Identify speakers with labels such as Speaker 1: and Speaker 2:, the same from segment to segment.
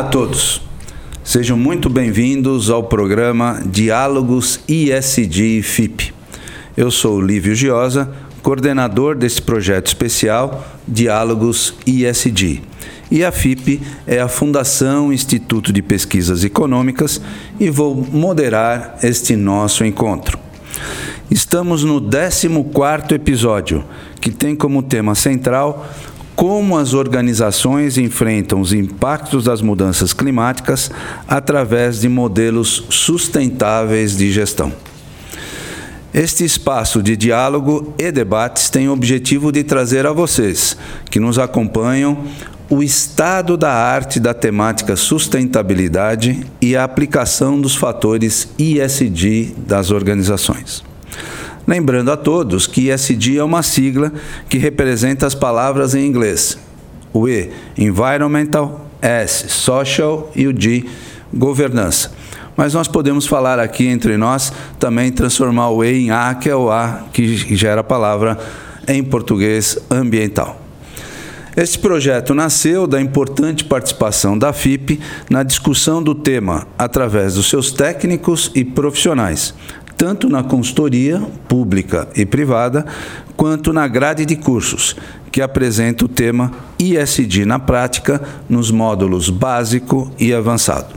Speaker 1: Olá a todos. Sejam muito bem-vindos ao programa Diálogos ISD FIP. Eu sou Lívio Giosa, coordenador desse projeto especial Diálogos ISD. E a FIP é a Fundação Instituto de Pesquisas Econômicas e vou moderar este nosso encontro. Estamos no 14º episódio, que tem como tema central como as organizações enfrentam os impactos das mudanças climáticas através de modelos sustentáveis de gestão. Este espaço de diálogo e debates tem o objetivo de trazer a vocês, que nos acompanham, o estado da arte da temática sustentabilidade e a aplicação dos fatores ISD das organizações. Lembrando a todos que ESG é uma sigla que representa as palavras em inglês. O E, Environmental, S, Social e o G, Governança. Mas nós podemos falar aqui entre nós também transformar o E em A, que é o A que gera a palavra em português ambiental. Este projeto nasceu da importante participação da FIP na discussão do tema através dos seus técnicos e profissionais, tanto na consultoria pública e privada, quanto na grade de cursos, que apresenta o tema ISD na prática nos módulos básico e avançado.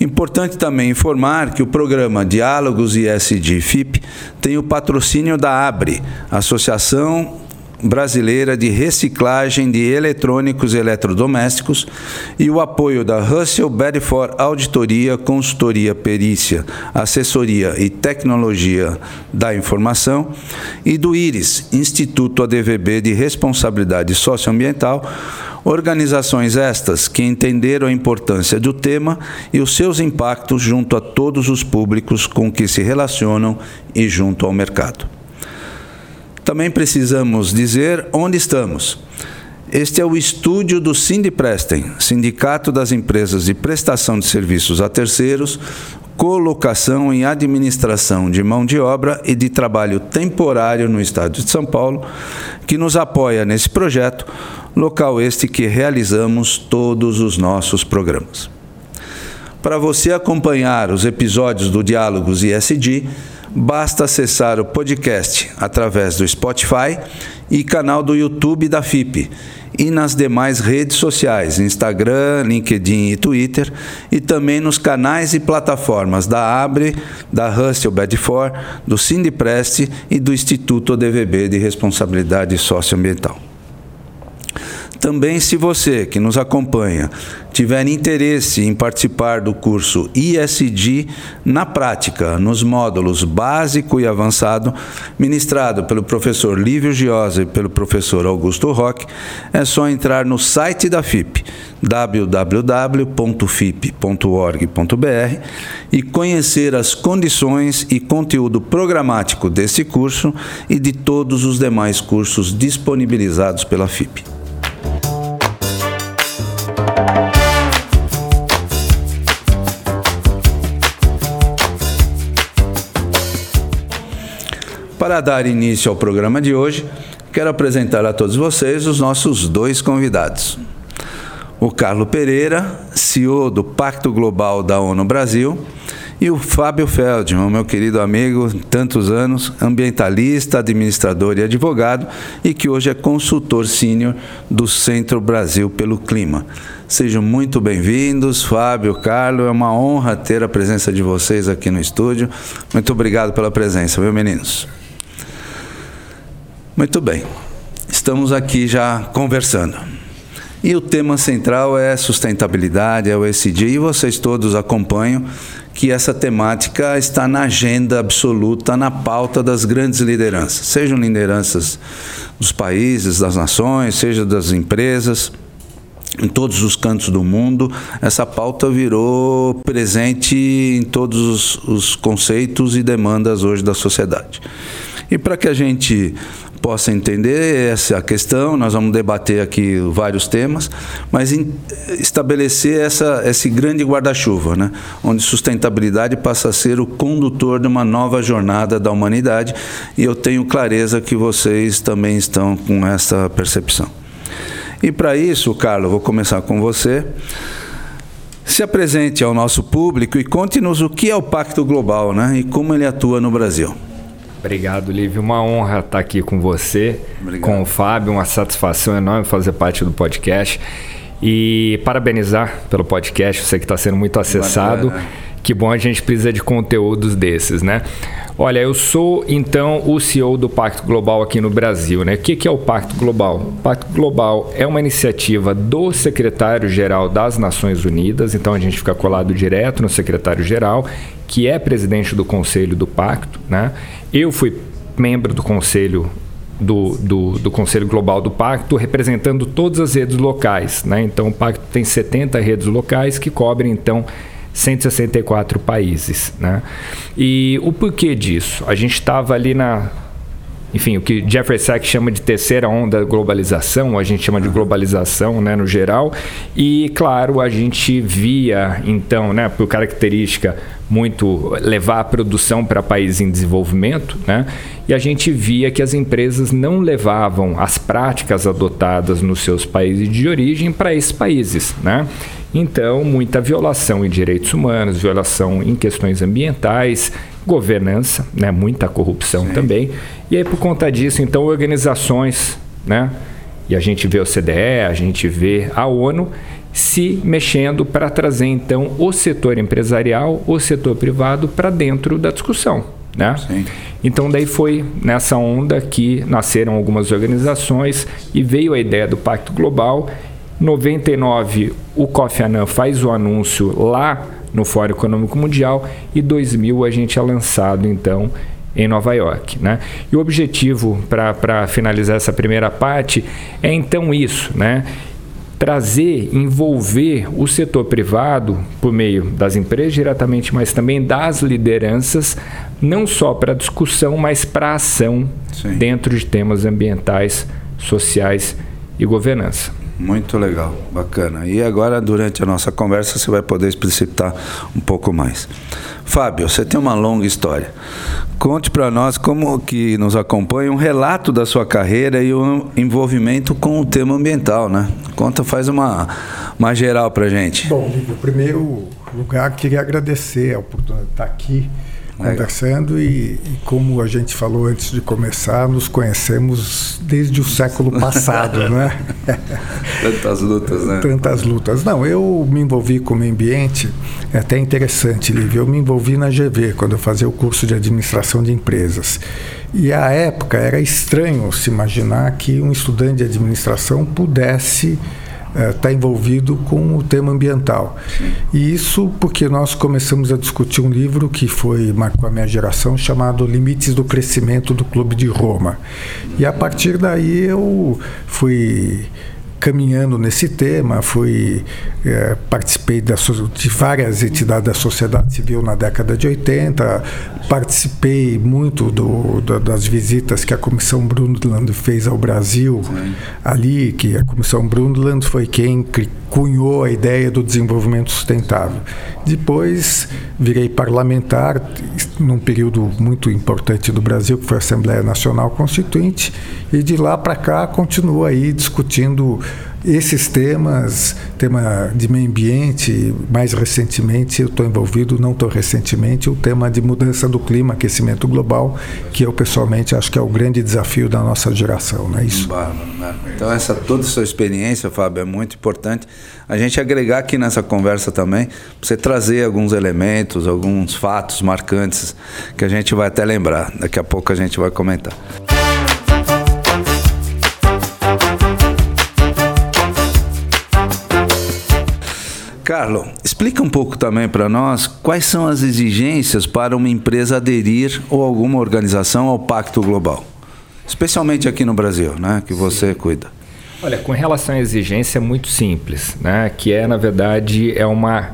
Speaker 1: Importante também informar que o programa Diálogos ISD FIP tem o patrocínio da ABRE, Associação Brasileira de Reciclagem de Eletrônicos e Eletrodomésticos e o apoio da Russell Bedford Auditoria, Consultoria, Perícia, Assessoria e Tecnologia da Informação e do IRIS, Instituto ADVB de Responsabilidade Socioambiental, organizações estas que entenderam a importância do tema e os seus impactos junto a todos os públicos com que se relacionam e junto ao mercado. Também precisamos dizer onde estamos. Este é o estúdio do Sindiprestem, Sindicato das Empresas de Prestação de Serviços a Terceiros, colocação em administração de mão de obra e de trabalho temporário no Estado de São Paulo, que nos apoia nesse projeto, local este que realizamos todos os nossos programas. Para você acompanhar os episódios do Diálogos ISD, basta acessar o podcast através do Spotify e canal do YouTube da FIP e nas demais redes sociais, Instagram, LinkedIn e Twitter, e também nos canais e plataformas da Abre, da Russell Bedford, do Sindiprest e do Instituto ODVB de Responsabilidade Socioambiental. Também, se você que nos acompanha tiver interesse em participar do curso ISD na prática, nos módulos básico e avançado, ministrado pelo professor Lívio Giosa e pelo professor Augusto Roque, é só entrar no site da FIP, www.fip.org.br, e conhecer as condições e conteúdo programático desse curso e de todos os demais cursos disponibilizados pela FIP. Para dar início ao programa de hoje, quero apresentar a todos vocês os nossos dois convidados. O Carlo Pereira, CEO do Pacto Global da ONU Brasil, e o Fábio Feldman, meu querido amigo, tantos anos, ambientalista, administrador e advogado, e que hoje é consultor sênior do Centro Brasil pelo Clima. Sejam muito bem-vindos, Fábio, Carlos, é uma honra ter a presença de vocês aqui no estúdio. Muito obrigado pela presença, viu, meninos? Muito bem, estamos aqui já conversando. E o tema central é sustentabilidade, é o ESG, e vocês todos acompanham que essa temática está na agenda absoluta, na pauta das grandes lideranças, sejam lideranças dos países, das nações, seja das empresas, em todos os cantos do mundo, essa pauta virou presente em todos os, os conceitos e demandas hoje da sociedade. E para que a gente possa entender essa questão. Nós vamos debater aqui vários temas, mas estabelecer essa, esse grande guarda-chuva, né? onde sustentabilidade passa a ser o condutor de uma nova jornada da humanidade. E eu tenho clareza que vocês também estão com essa percepção. E para isso, Carlos, vou começar com você. Se apresente ao nosso público e conte-nos o que é o Pacto Global né, e como ele atua no Brasil.
Speaker 2: Obrigado, Lívio. Uma honra estar aqui com você, Obrigado. com o Fábio. Uma satisfação enorme fazer parte do podcast. E parabenizar pelo podcast, você que está sendo muito acessado. Bacana. Que bom a gente precisa de conteúdos desses, né? Olha, eu sou então o CEO do Pacto Global aqui no Brasil. Né? O que é o Pacto Global? O Pacto Global é uma iniciativa do secretário-geral das Nações Unidas, então a gente fica colado direto no secretário-geral, que é presidente do conselho do Pacto. Né? Eu fui membro do conselho do, do, do, Conselho Global do Pacto, representando todas as redes locais. Né? Então, o Pacto tem 70 redes locais que cobrem, então, 164 países. Né? E o porquê disso? A gente estava ali na. Enfim, o que Jeffrey Sachs chama de terceira onda da globalização, a gente chama de globalização né, no geral, e claro, a gente via, então, né, por característica muito levar a produção para países em desenvolvimento, né? E a gente via que as empresas não levavam as práticas adotadas nos seus países de origem para esses países, né? Então, muita violação em direitos humanos, violação em questões ambientais, governança, né? muita corrupção Sim. também. E aí, por conta disso, então, organizações, né? e a gente vê o CDE, a gente vê a ONU, se mexendo para trazer, então, o setor empresarial, o setor privado para dentro da discussão. Né? Sim. Então, daí foi nessa onda que nasceram algumas organizações e veio a ideia do Pacto Global 99, o Kofi Annan faz o anúncio lá no Fórum Econômico Mundial e 2000 a gente é lançado então em Nova York. Né? E o objetivo para finalizar essa primeira parte é então isso, né? trazer, envolver o setor privado por meio das empresas diretamente, mas também das lideranças, não só para discussão, mas para ação Sim. dentro de temas ambientais, sociais e governança.
Speaker 1: Muito legal, bacana. E agora, durante a nossa conversa, você vai poder explicitar um pouco mais. Fábio, você tem uma longa história. Conte para nós como que nos acompanha um relato da sua carreira e o envolvimento com o tema ambiental, né? Conta, faz uma, uma geral para gente.
Speaker 3: Bom, em primeiro lugar, queria agradecer a oportunidade de estar aqui conversando e, e, como a gente falou antes de começar, nos conhecemos desde o século passado, né?
Speaker 1: Tantas lutas, né?
Speaker 3: Tantas lutas. Não, eu me envolvi com o meio ambiente, é até interessante, Lívia, eu me envolvi na GV, quando eu fazia o curso de administração de empresas. E à época era estranho se imaginar que um estudante de administração pudesse está é, envolvido com o tema ambiental. E isso porque nós começamos a discutir um livro que foi marcou a minha geração chamado Limites do Crescimento do Clube de Roma. E a partir daí eu fui caminhando nesse tema, fui é, participei da, de várias entidades da sociedade civil na década de 80, participei muito do, do, das visitas que a Comissão Brundtland fez ao Brasil, Sim. ali que a Comissão Brundtland foi quem cunhou a ideia do desenvolvimento sustentável. Depois virei parlamentar num período muito importante do Brasil, que foi a Assembleia Nacional Constituinte, e de lá para cá continuo aí discutindo esses temas, tema de meio ambiente, mais recentemente eu estou envolvido, não tão recentemente, o tema de mudança do clima, aquecimento global, que eu pessoalmente acho que é o grande desafio da nossa geração, não é isso?
Speaker 1: Bárbaro, né? Então essa toda a sua experiência, Fábio, é muito importante a gente agregar aqui nessa conversa também, para você trazer alguns elementos, alguns fatos marcantes que a gente vai até lembrar. Daqui a pouco a gente vai comentar. Carlos, explica um pouco também para nós quais são as exigências para uma empresa aderir ou alguma organização ao Pacto Global, especialmente aqui no Brasil, né, que você cuida.
Speaker 2: Olha, com relação à exigência é muito simples, né, que é na verdade é uma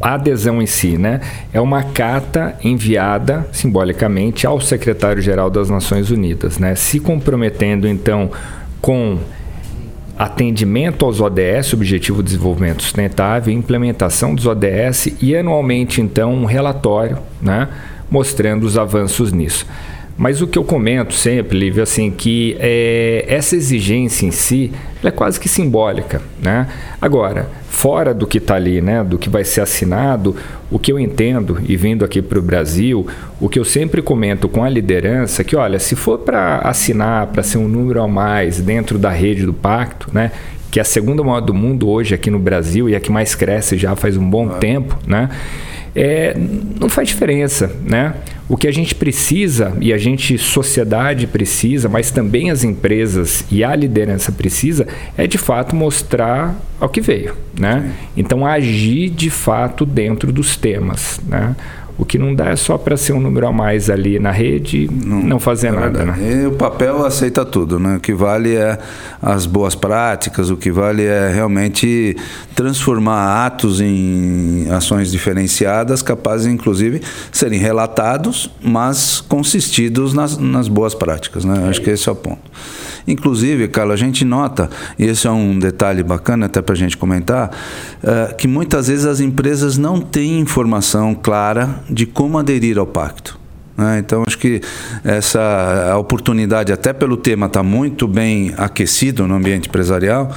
Speaker 2: adesão em si, né? É uma carta enviada simbolicamente ao secretário-geral das Nações Unidas, né? Se comprometendo então com atendimento aos ODS, Objetivo de Desenvolvimento Sustentável, implementação dos ODS e anualmente então um relatório, né, mostrando os avanços nisso. Mas o que eu comento sempre, Lívia, assim, que é, essa exigência em si é quase que simbólica. Né? Agora, fora do que está ali, né, do que vai ser assinado, o que eu entendo, e vindo aqui para o Brasil, o que eu sempre comento com a liderança, que olha, se for para assinar, para ser um número a mais dentro da rede do pacto, né, que é a segunda maior do mundo hoje aqui no Brasil e a que mais cresce já faz um bom ah. tempo, né? É, não faz diferença, né? O que a gente precisa e a gente sociedade precisa, mas também as empresas e a liderança precisa é de fato mostrar ao que veio, né? Então agir de fato dentro dos temas, né? O que não dá é só para ser um número a mais ali na rede não, não fazer é nada. Né?
Speaker 1: E o papel aceita tudo. Né? O que vale é as boas práticas, o que vale é realmente transformar atos em ações diferenciadas, capazes, inclusive, serem relatados, mas consistidos nas, nas boas práticas. Né? Acho que esse é o ponto. Inclusive, Carlos, a gente nota, e esse é um detalhe bacana até para a gente comentar, uh, que muitas vezes as empresas não têm informação clara de como aderir ao pacto. Né? Então, acho que essa oportunidade, até pelo tema estar tá muito bem aquecido no ambiente empresarial,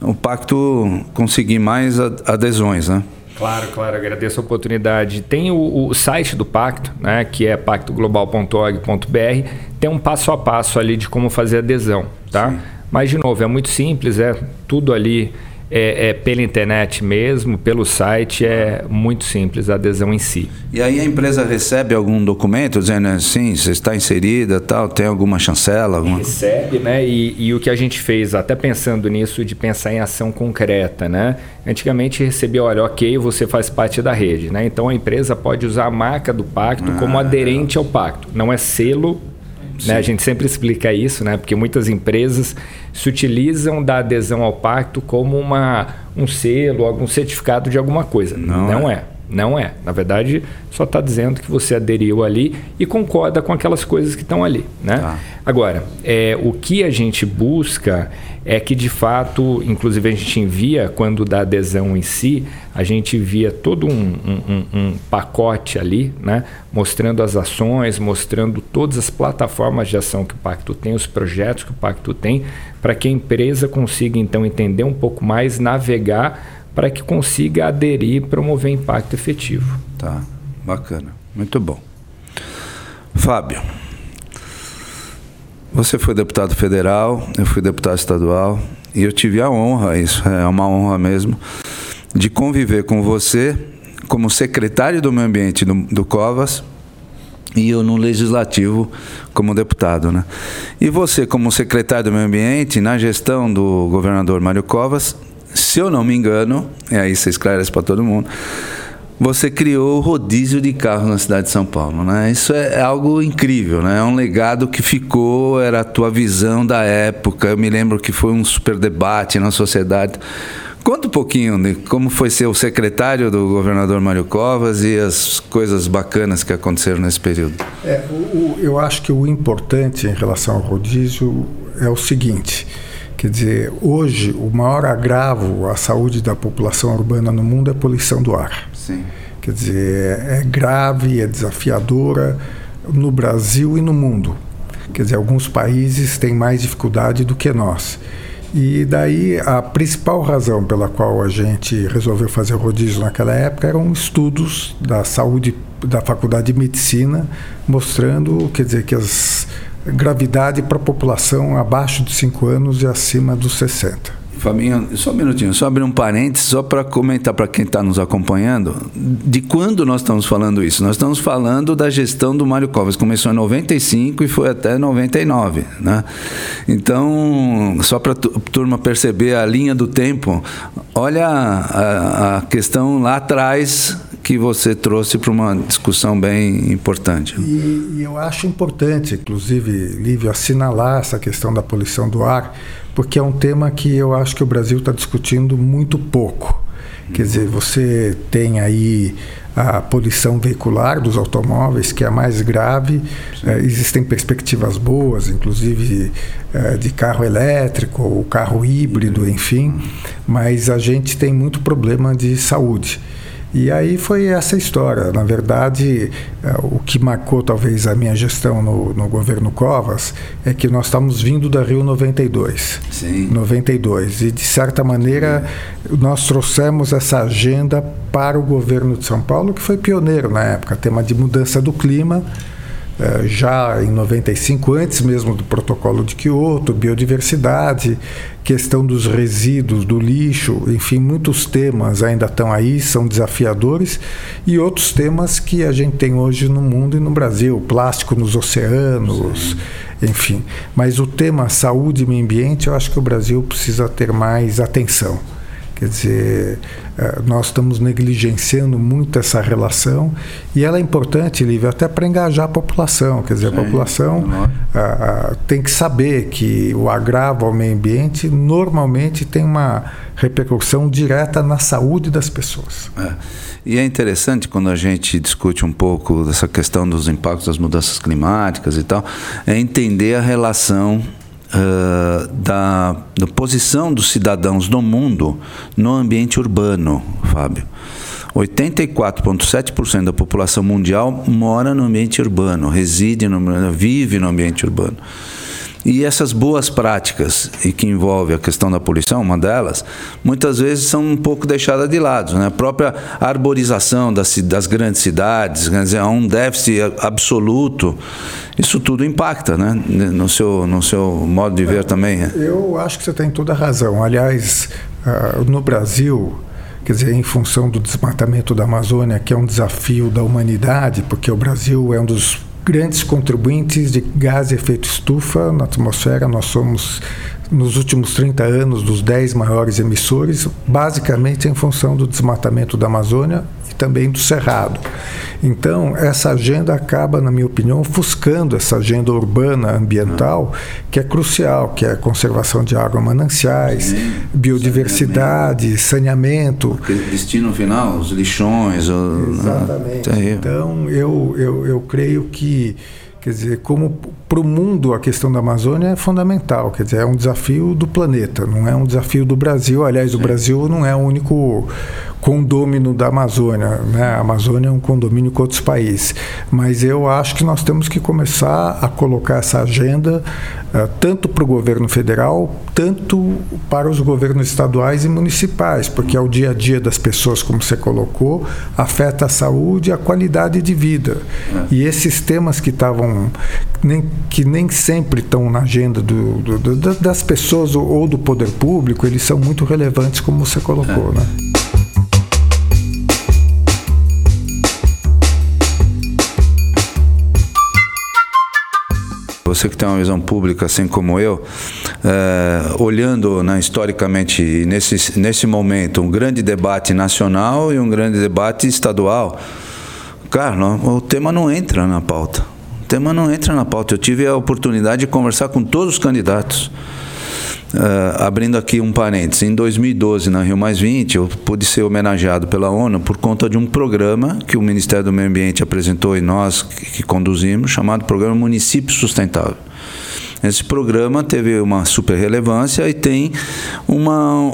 Speaker 1: o pacto conseguir mais adesões. Né?
Speaker 2: Claro, claro, agradeço a oportunidade. Tem o, o site do Pacto, né, que é pactoglobal.org.br, tem um passo a passo ali de como fazer adesão, tá? Sim. Mas, de novo, é muito simples, é tudo ali é, é, pela internet mesmo, pelo site, é muito simples a adesão em si.
Speaker 1: E aí a empresa recebe algum documento dizendo assim, você está inserida, tal, tem alguma chancela? Alguma...
Speaker 2: Recebe, né? E, e, o que a gente fez, até pensando nisso, de pensar em ação concreta, né? Antigamente recebia, olha, ok, você faz parte da rede, né? Então a empresa pode usar a marca do pacto ah, como aderente ao pacto. Não é selo né? A gente sempre explica isso, né? porque muitas empresas se utilizam da adesão ao pacto como uma, um selo, algum certificado de alguma coisa. Não, Não é. é. Não é. Na verdade, só está dizendo que você aderiu ali e concorda com aquelas coisas que estão ali. Né? Tá. Agora, é, o que a gente busca é que, de fato, inclusive a gente envia, quando dá adesão em si, a gente envia todo um, um, um pacote ali, né? mostrando as ações, mostrando todas as plataformas de ação que o Pacto tem, os projetos que o Pacto tem, para que a empresa consiga, então, entender um pouco mais, navegar para que consiga aderir e promover impacto efetivo.
Speaker 1: Tá, bacana, muito bom. Fábio, você foi deputado federal, eu fui deputado estadual e eu tive a honra, isso é uma honra mesmo, de conviver com você como secretário do meio ambiente do, do Covas e eu no legislativo como deputado, né? E você como secretário do meio ambiente na gestão do governador Mário Covas se eu não me engano, e aí você esclarece para todo mundo, você criou o rodízio de carros na cidade de São Paulo, né? Isso é algo incrível, né? É um legado que ficou, era a tua visão da época. Eu me lembro que foi um super debate na sociedade. Conta um pouquinho de como foi ser o secretário do governador Mário Covas e as coisas bacanas que aconteceram nesse período.
Speaker 3: É, o, eu acho que o importante em relação ao rodízio é o seguinte: Quer dizer, hoje o maior agravo à saúde da população urbana no mundo é a poluição do ar.
Speaker 1: Sim.
Speaker 3: Quer dizer, é grave, é desafiadora no Brasil e no mundo. Quer dizer, alguns países têm mais dificuldade do que nós. E daí a principal razão pela qual a gente resolveu fazer o rodízio naquela época eram estudos da saúde da Faculdade de Medicina mostrando, quer dizer, que as gravidade para a população abaixo de 5 anos e acima dos 60.
Speaker 1: Fabinho, só um minutinho, só abrir um parênteses, só para comentar para quem está nos acompanhando, de quando nós estamos falando isso? Nós estamos falando da gestão do Mário Covas, começou em 95 e foi até 99, né? Então, só para a turma perceber a linha do tempo, olha a, a questão lá atrás que você trouxe para uma discussão bem importante.
Speaker 3: E, e, eu acho importante, inclusive, Lívio, assinalar essa questão da poluição do ar, porque é um tema que eu acho que o Brasil está discutindo muito pouco. Quer dizer, você tem aí a poluição veicular dos automóveis, que é a mais grave. É, existem perspectivas boas, inclusive é, de carro elétrico ou carro híbrido, enfim, mas a gente tem muito problema de saúde. E aí foi essa história. Na verdade, é, o que marcou talvez a minha gestão no, no governo Covas é que nós estamos vindo da Rio 92.
Speaker 1: Sim.
Speaker 3: 92. E, de certa maneira, Sim. nós trouxemos essa agenda para o governo de São Paulo, que foi pioneiro na época, tema de mudança do clima já em 95, antes mesmo do protocolo de Kyoto, biodiversidade, questão dos resíduos, do lixo, enfim, muitos temas ainda estão aí, são desafiadores, e outros temas que a gente tem hoje no mundo e no Brasil, plástico nos oceanos, Sim. enfim. Mas o tema saúde e meio ambiente, eu acho que o Brasil precisa ter mais atenção. Quer dizer, eh, nós estamos negligenciando muito essa relação e ela é importante, Lívia, até para engajar a população. Quer dizer, Sim, a população a, a, tem que saber que o agravo ao meio ambiente normalmente tem uma repercussão direta na saúde das pessoas.
Speaker 1: É. E é interessante quando a gente discute um pouco dessa questão dos impactos das mudanças climáticas e tal, é entender a relação da, da posição dos cidadãos no mundo no ambiente urbano, Fábio. 84,7% da população mundial mora no ambiente urbano, reside no, vive no ambiente urbano. E essas boas práticas, e que envolve a questão da poluição, uma delas, muitas vezes são um pouco deixadas de lado. Né? A própria arborização das, das grandes cidades, quer dizer, há um déficit absoluto. Isso tudo impacta né? no, seu, no seu modo de ver também. Né?
Speaker 3: Eu acho que você tem toda a razão. Aliás, uh, no Brasil, quer dizer, em função do desmatamento da Amazônia, que é um desafio da humanidade, porque o Brasil é um dos grandes contribuintes de gás de efeito estufa na atmosfera. Nós somos, nos últimos 30 anos, dos 10 maiores emissores, basicamente em função do desmatamento da Amazônia também do Cerrado. Então, essa agenda acaba, na minha opinião, ofuscando essa agenda urbana ambiental, que é crucial, que é a conservação de água mananciais, Sim, biodiversidade, saneamento.
Speaker 1: saneamento. destino final, os lixões.
Speaker 3: Exatamente. O... Então, eu, eu, eu creio que Quer dizer, como para o mundo a questão da Amazônia é fundamental, quer dizer, é um desafio do planeta, não é um desafio do Brasil. Aliás, o Brasil não é o único condômino da Amazônia, né? A Amazônia é um condomínio com outros países. Mas eu acho que nós temos que começar a colocar essa agenda uh, tanto para o governo federal, tanto para os governos estaduais e municipais, porque é o dia a dia das pessoas, como você colocou, afeta a saúde e a qualidade de vida. É. E esses temas que estavam nem, que nem sempre estão na agenda do, do, do, das pessoas ou do poder público, eles são muito relevantes, como você colocou, é. né?
Speaker 1: Você que tem uma visão pública assim como eu, é, olhando né, historicamente nesse, nesse momento um grande debate nacional e um grande debate estadual, cara, o tema não entra na pauta. O tema não entra na pauta. Eu tive a oportunidade de conversar com todos os candidatos. Uh, abrindo aqui um parênteses, em 2012, na Rio Mais 20, eu pude ser homenageado pela ONU por conta de um programa que o Ministério do Meio Ambiente apresentou e nós que, que conduzimos, chamado Programa Município Sustentável. Esse programa teve uma super relevância e tem um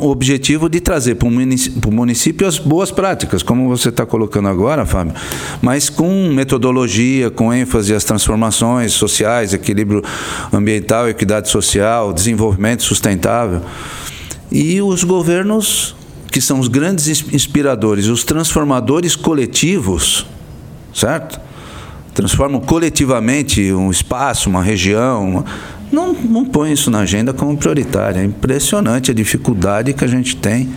Speaker 1: objetivo de trazer para o município, município as boas práticas, como você está colocando agora, Fábio, mas com metodologia, com ênfase às transformações sociais, equilíbrio ambiental, equidade social, desenvolvimento sustentável. E os governos, que são os grandes inspiradores, os transformadores coletivos, certo? transformam coletivamente um espaço, uma região, uma, não, não põe isso na agenda como prioritária. É impressionante a dificuldade que a gente tem.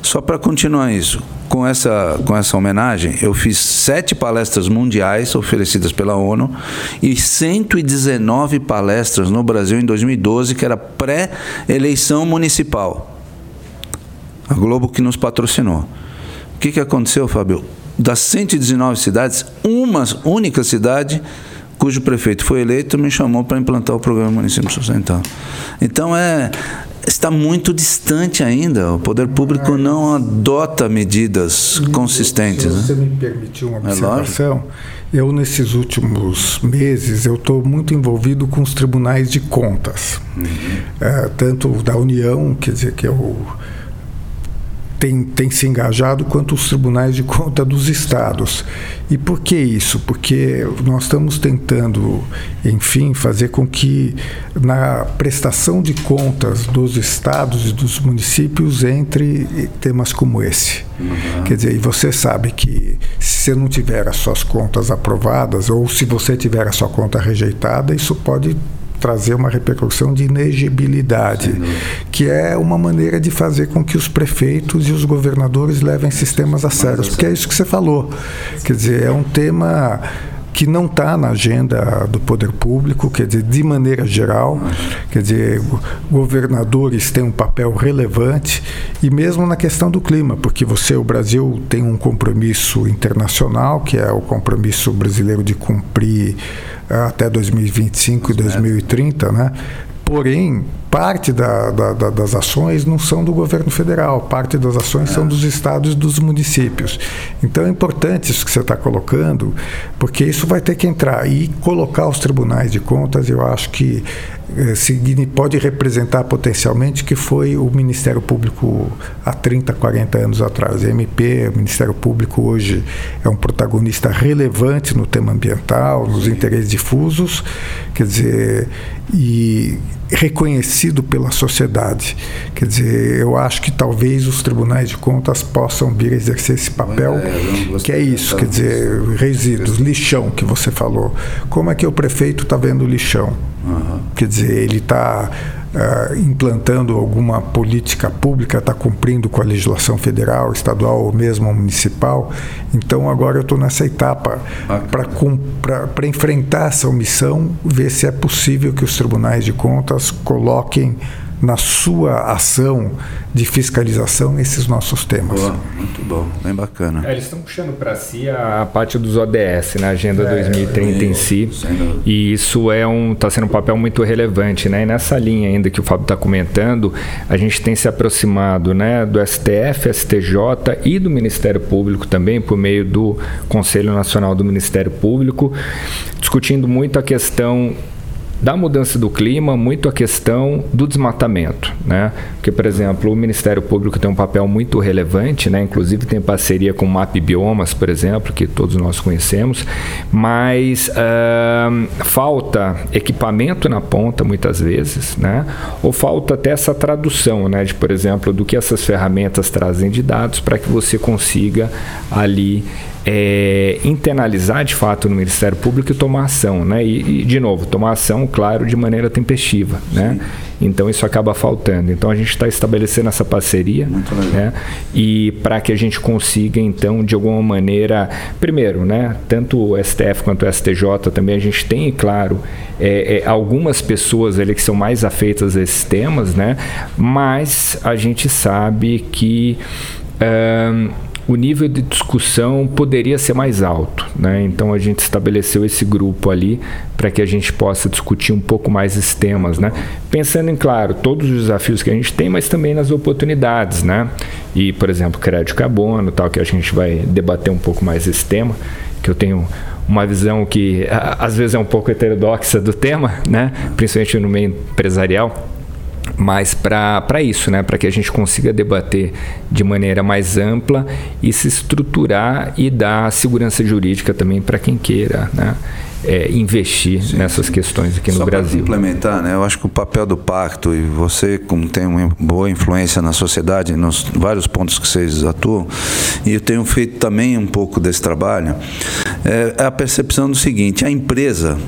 Speaker 1: Só para continuar isso, com essa, com essa homenagem, eu fiz sete palestras mundiais oferecidas pela ONU e 119 palestras no Brasil em 2012, que era pré-eleição municipal. A Globo que nos patrocinou. O que, que aconteceu, Fábio? Das 119 cidades, uma única cidade cujo prefeito foi eleito, me chamou para implantar o programa Município Sustentável. Então é está muito distante ainda. O poder público não adota medidas consistentes. Se
Speaker 3: você
Speaker 1: né?
Speaker 3: me permitir uma é observação, é eu nesses últimos meses eu estou muito envolvido com os tribunais de contas, uhum. é, tanto da União, quer dizer que é o tem, tem se engajado quanto os tribunais de conta dos estados. E por que isso? Porque nós estamos tentando, enfim, fazer com que na prestação de contas dos estados e dos municípios entre temas como esse. Uhum. Quer dizer, e você sabe que se você não tiver as suas contas aprovadas ou se você tiver a sua conta rejeitada, isso pode trazer uma repercussão de inegibilidade, que é uma maneira de fazer com que os prefeitos e os governadores levem sistemas a sério, porque é isso que você falou. Quer dizer, é um tema que não está na agenda do poder público, quer dizer, de maneira geral, quer dizer, governadores têm um papel relevante e mesmo na questão do clima, porque você, o Brasil tem um compromisso internacional, que é o compromisso brasileiro de cumprir até 2025 e 2030, né? Porém, parte da, da, da, das ações não são do governo federal, parte das ações são dos estados e dos municípios. Então é importante isso que você está colocando, porque isso vai ter que entrar. E colocar os tribunais de contas, eu acho que eh, pode representar potencialmente que foi o Ministério Público há 30, 40 anos atrás. MP, o Ministério Público hoje é um protagonista relevante no tema ambiental, nos interesses difusos, quer dizer, e reconhecido pela sociedade. Quer dizer, eu acho que talvez os tribunais de contas possam vir a exercer esse papel, é, que é isso, quer dizer, resíduos, lixão que você falou. Como é que o prefeito está vendo lixão? Uhum. Quer dizer, ele está uh, implantando alguma política pública, está cumprindo com a legislação federal, estadual ou mesmo municipal. Então agora eu estou nessa etapa para enfrentar essa omissão, ver se é possível que os tribunais de contas coloquem na sua ação de fiscalização esses nossos temas.
Speaker 1: Boa, muito bom, bem bacana.
Speaker 2: É, eles estão puxando para si a, a, parte dos ODS, na né, Agenda é, 2030 em si, e isso é um está sendo um papel muito relevante, né? E nessa linha ainda que o Fábio está comentando, a gente tem se aproximado, né, do STF, STJ e do Ministério Público também por meio do Conselho Nacional do Ministério Público, discutindo muito a questão da mudança do clima, muito a questão do desmatamento, né? Porque, por exemplo, o Ministério Público tem um papel muito relevante, né? Inclusive tem parceria com o MAP Biomas, por exemplo, que todos nós conhecemos, mas uh, falta equipamento na ponta muitas vezes, né? Ou falta até essa tradução, né? De, por exemplo, do que essas ferramentas trazem de dados para que você consiga ali é, internalizar de fato no Ministério Público e tomar ação, né? E, e, de novo, tomar ação, claro, de maneira tempestiva, né? Então isso acaba faltando. Então a gente está estabelecendo essa parceria, né? E para que a gente consiga então de alguma maneira, primeiro, né? Tanto o STF quanto o STJ também a gente tem, claro, é, é, algumas pessoas ali que são mais afeitas a esses temas, né? Mas a gente sabe que o nível de discussão poderia ser mais alto. Né? Então a gente estabeleceu esse grupo ali para que a gente possa discutir um pouco mais esses temas. Né? Pensando em, claro, todos os desafios que a gente tem, mas também nas oportunidades. Né? E, por exemplo, crédito carbono, tal, que a gente vai debater um pouco mais esse tema, que eu tenho uma visão que às vezes é um pouco heterodoxa do tema, né? principalmente no meio empresarial mas para isso, né? para que a gente consiga debater de maneira mais ampla e se estruturar e dar segurança jurídica também para quem queira né? É, investir sim, nessas sim. questões aqui Só no Brasil.
Speaker 1: complementar, né? eu acho que o papel do pacto, e você, como tem uma boa influência na sociedade, nos vários pontos que vocês atuam, e eu tenho feito também um pouco desse trabalho, é a percepção do seguinte: a empresa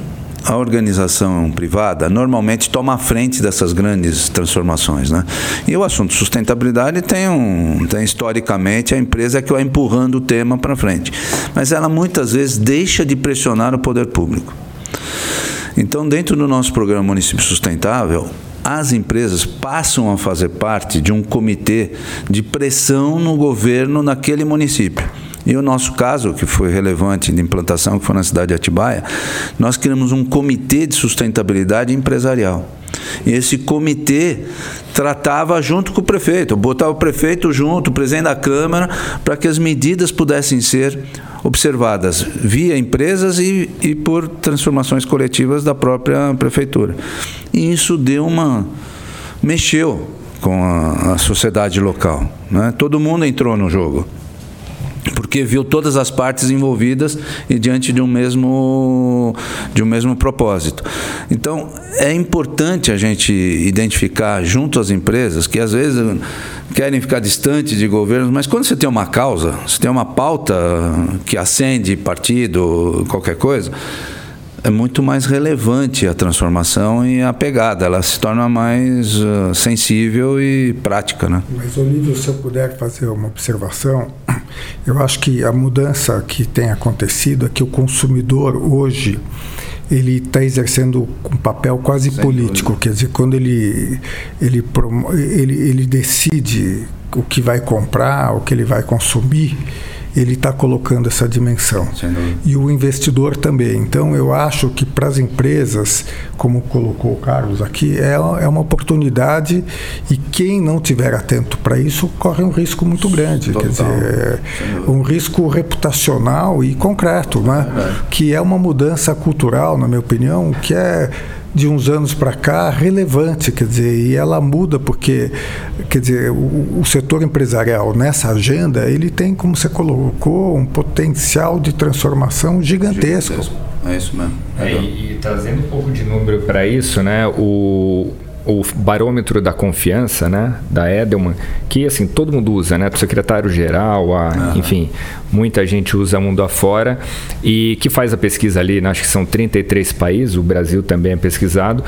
Speaker 1: a organização privada normalmente toma a frente dessas grandes transformações. Né? E o assunto sustentabilidade tem, um, tem historicamente a empresa que vai empurrando o tema para frente. Mas ela muitas vezes deixa de pressionar o poder público. Então, dentro do nosso programa Município Sustentável, as empresas passam a fazer parte de um comitê de pressão no governo naquele município. E o nosso caso, que foi relevante de implantação, que foi na cidade de Atibaia, nós criamos um comitê de sustentabilidade empresarial. E esse comitê tratava junto com o prefeito, botava o prefeito junto, o presidente da Câmara, para que as medidas pudessem ser observadas via empresas e, e por transformações coletivas da própria prefeitura. E isso deu uma. mexeu com a, a sociedade local. Né? Todo mundo entrou no jogo porque viu todas as partes envolvidas e diante de um mesmo de um mesmo propósito. Então é importante a gente identificar junto às empresas que às vezes querem ficar distantes de governos, mas quando você tem uma causa, você tem uma pauta que acende partido, qualquer coisa, é muito mais relevante a transformação e a pegada, ela se torna mais uh, sensível e prática. Né?
Speaker 3: Mas, Olívio, se eu puder fazer uma observação, eu acho que a mudança que tem acontecido é que o consumidor hoje ele está exercendo um papel quase Sem político, dúvida. quer dizer, quando ele, ele, ele, ele decide o que vai comprar, o que ele vai consumir, ele está colocando essa dimensão. E o investidor também. Então, eu acho que para as empresas, como colocou o Carlos aqui, é, é uma oportunidade e quem não tiver atento para isso corre um risco muito grande. Total. Quer dizer, é um risco reputacional e concreto, né? É que é uma mudança cultural, na minha opinião, que é de uns anos para cá relevante, quer dizer, e ela muda porque, quer dizer, o, o, setor empresarial nessa agenda ele tem, como você colocou, um potencial de transformação gigantesco. gigantesco.
Speaker 1: É isso mesmo.
Speaker 2: É, e, e, trazendo um pouco de número para isso, né, o o barômetro da confiança, né, da Edelman, que assim todo mundo usa, né, o secretário-geral, a, enfim, muita gente usa mundo afora e que faz a pesquisa ali, né, acho que são 33 países, o Brasil também é pesquisado.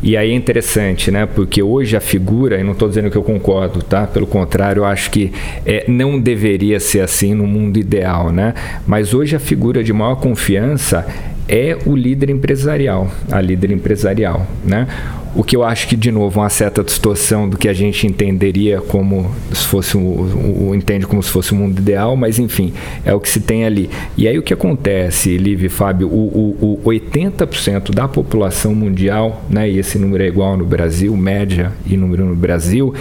Speaker 2: E aí é interessante, né? Porque hoje a figura, e não estou dizendo que eu concordo, tá? Pelo contrário, eu acho que é, não deveria ser assim no mundo ideal, né? Mas hoje a figura de maior confiança é o líder empresarial, a líder empresarial, né? O que eu acho que, de novo, uma certa distorção do que a gente entenderia como se fosse o, o, o entende como se fosse o mundo ideal, mas enfim, é o que se tem ali. E aí o que acontece, Liv e Fábio, o, o, o 80% da população mundial, né, e esse número é igual no Brasil, média e número no Brasil,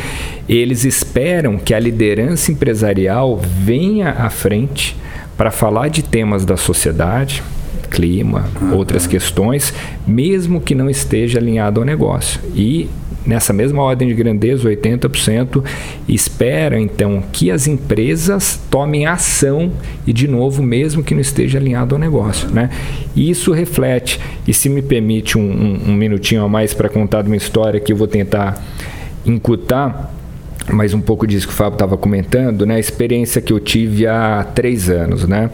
Speaker 2: eles esperam que a liderança empresarial venha à frente para falar de temas da sociedade, clima, uhum. outras questões, mesmo que não esteja alinhado ao negócio. E nessa mesma ordem de grandeza, 80%, espera então que as empresas tomem ação e, de novo, mesmo que não esteja alinhado ao negócio. Né? E isso reflete, e se me permite um, um, um minutinho a mais para contar de uma história que eu vou tentar incutar mas um pouco disso que o Fábio estava comentando, né? A experiência que eu tive há três anos, né?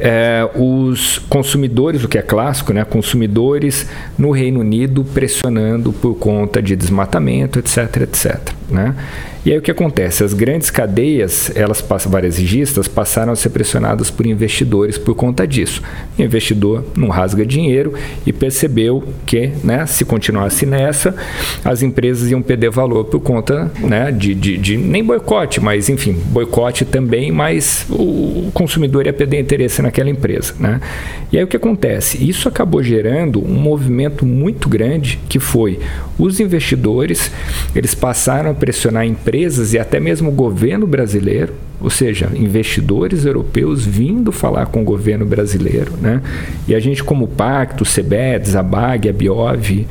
Speaker 2: É, os consumidores, o que é clássico, né? Consumidores no Reino Unido pressionando por conta de desmatamento, etc, etc, né? E aí o que acontece? As grandes cadeias, elas passam, varejistas, passaram a ser pressionadas por investidores por conta disso. O investidor não rasga dinheiro e percebeu que, né, se continuasse nessa, as empresas iam perder valor por conta né, de, de, de nem boicote, mas enfim, boicote também, mas o consumidor ia perder interesse naquela empresa. Né? E aí o que acontece? Isso acabou gerando um movimento muito grande que foi os investidores, eles passaram a pressionar empresas e até mesmo o governo brasileiro, ou seja, investidores europeus vindo falar com o governo brasileiro, né? E a gente como Pacto, CBEDS, a BAG, a Biov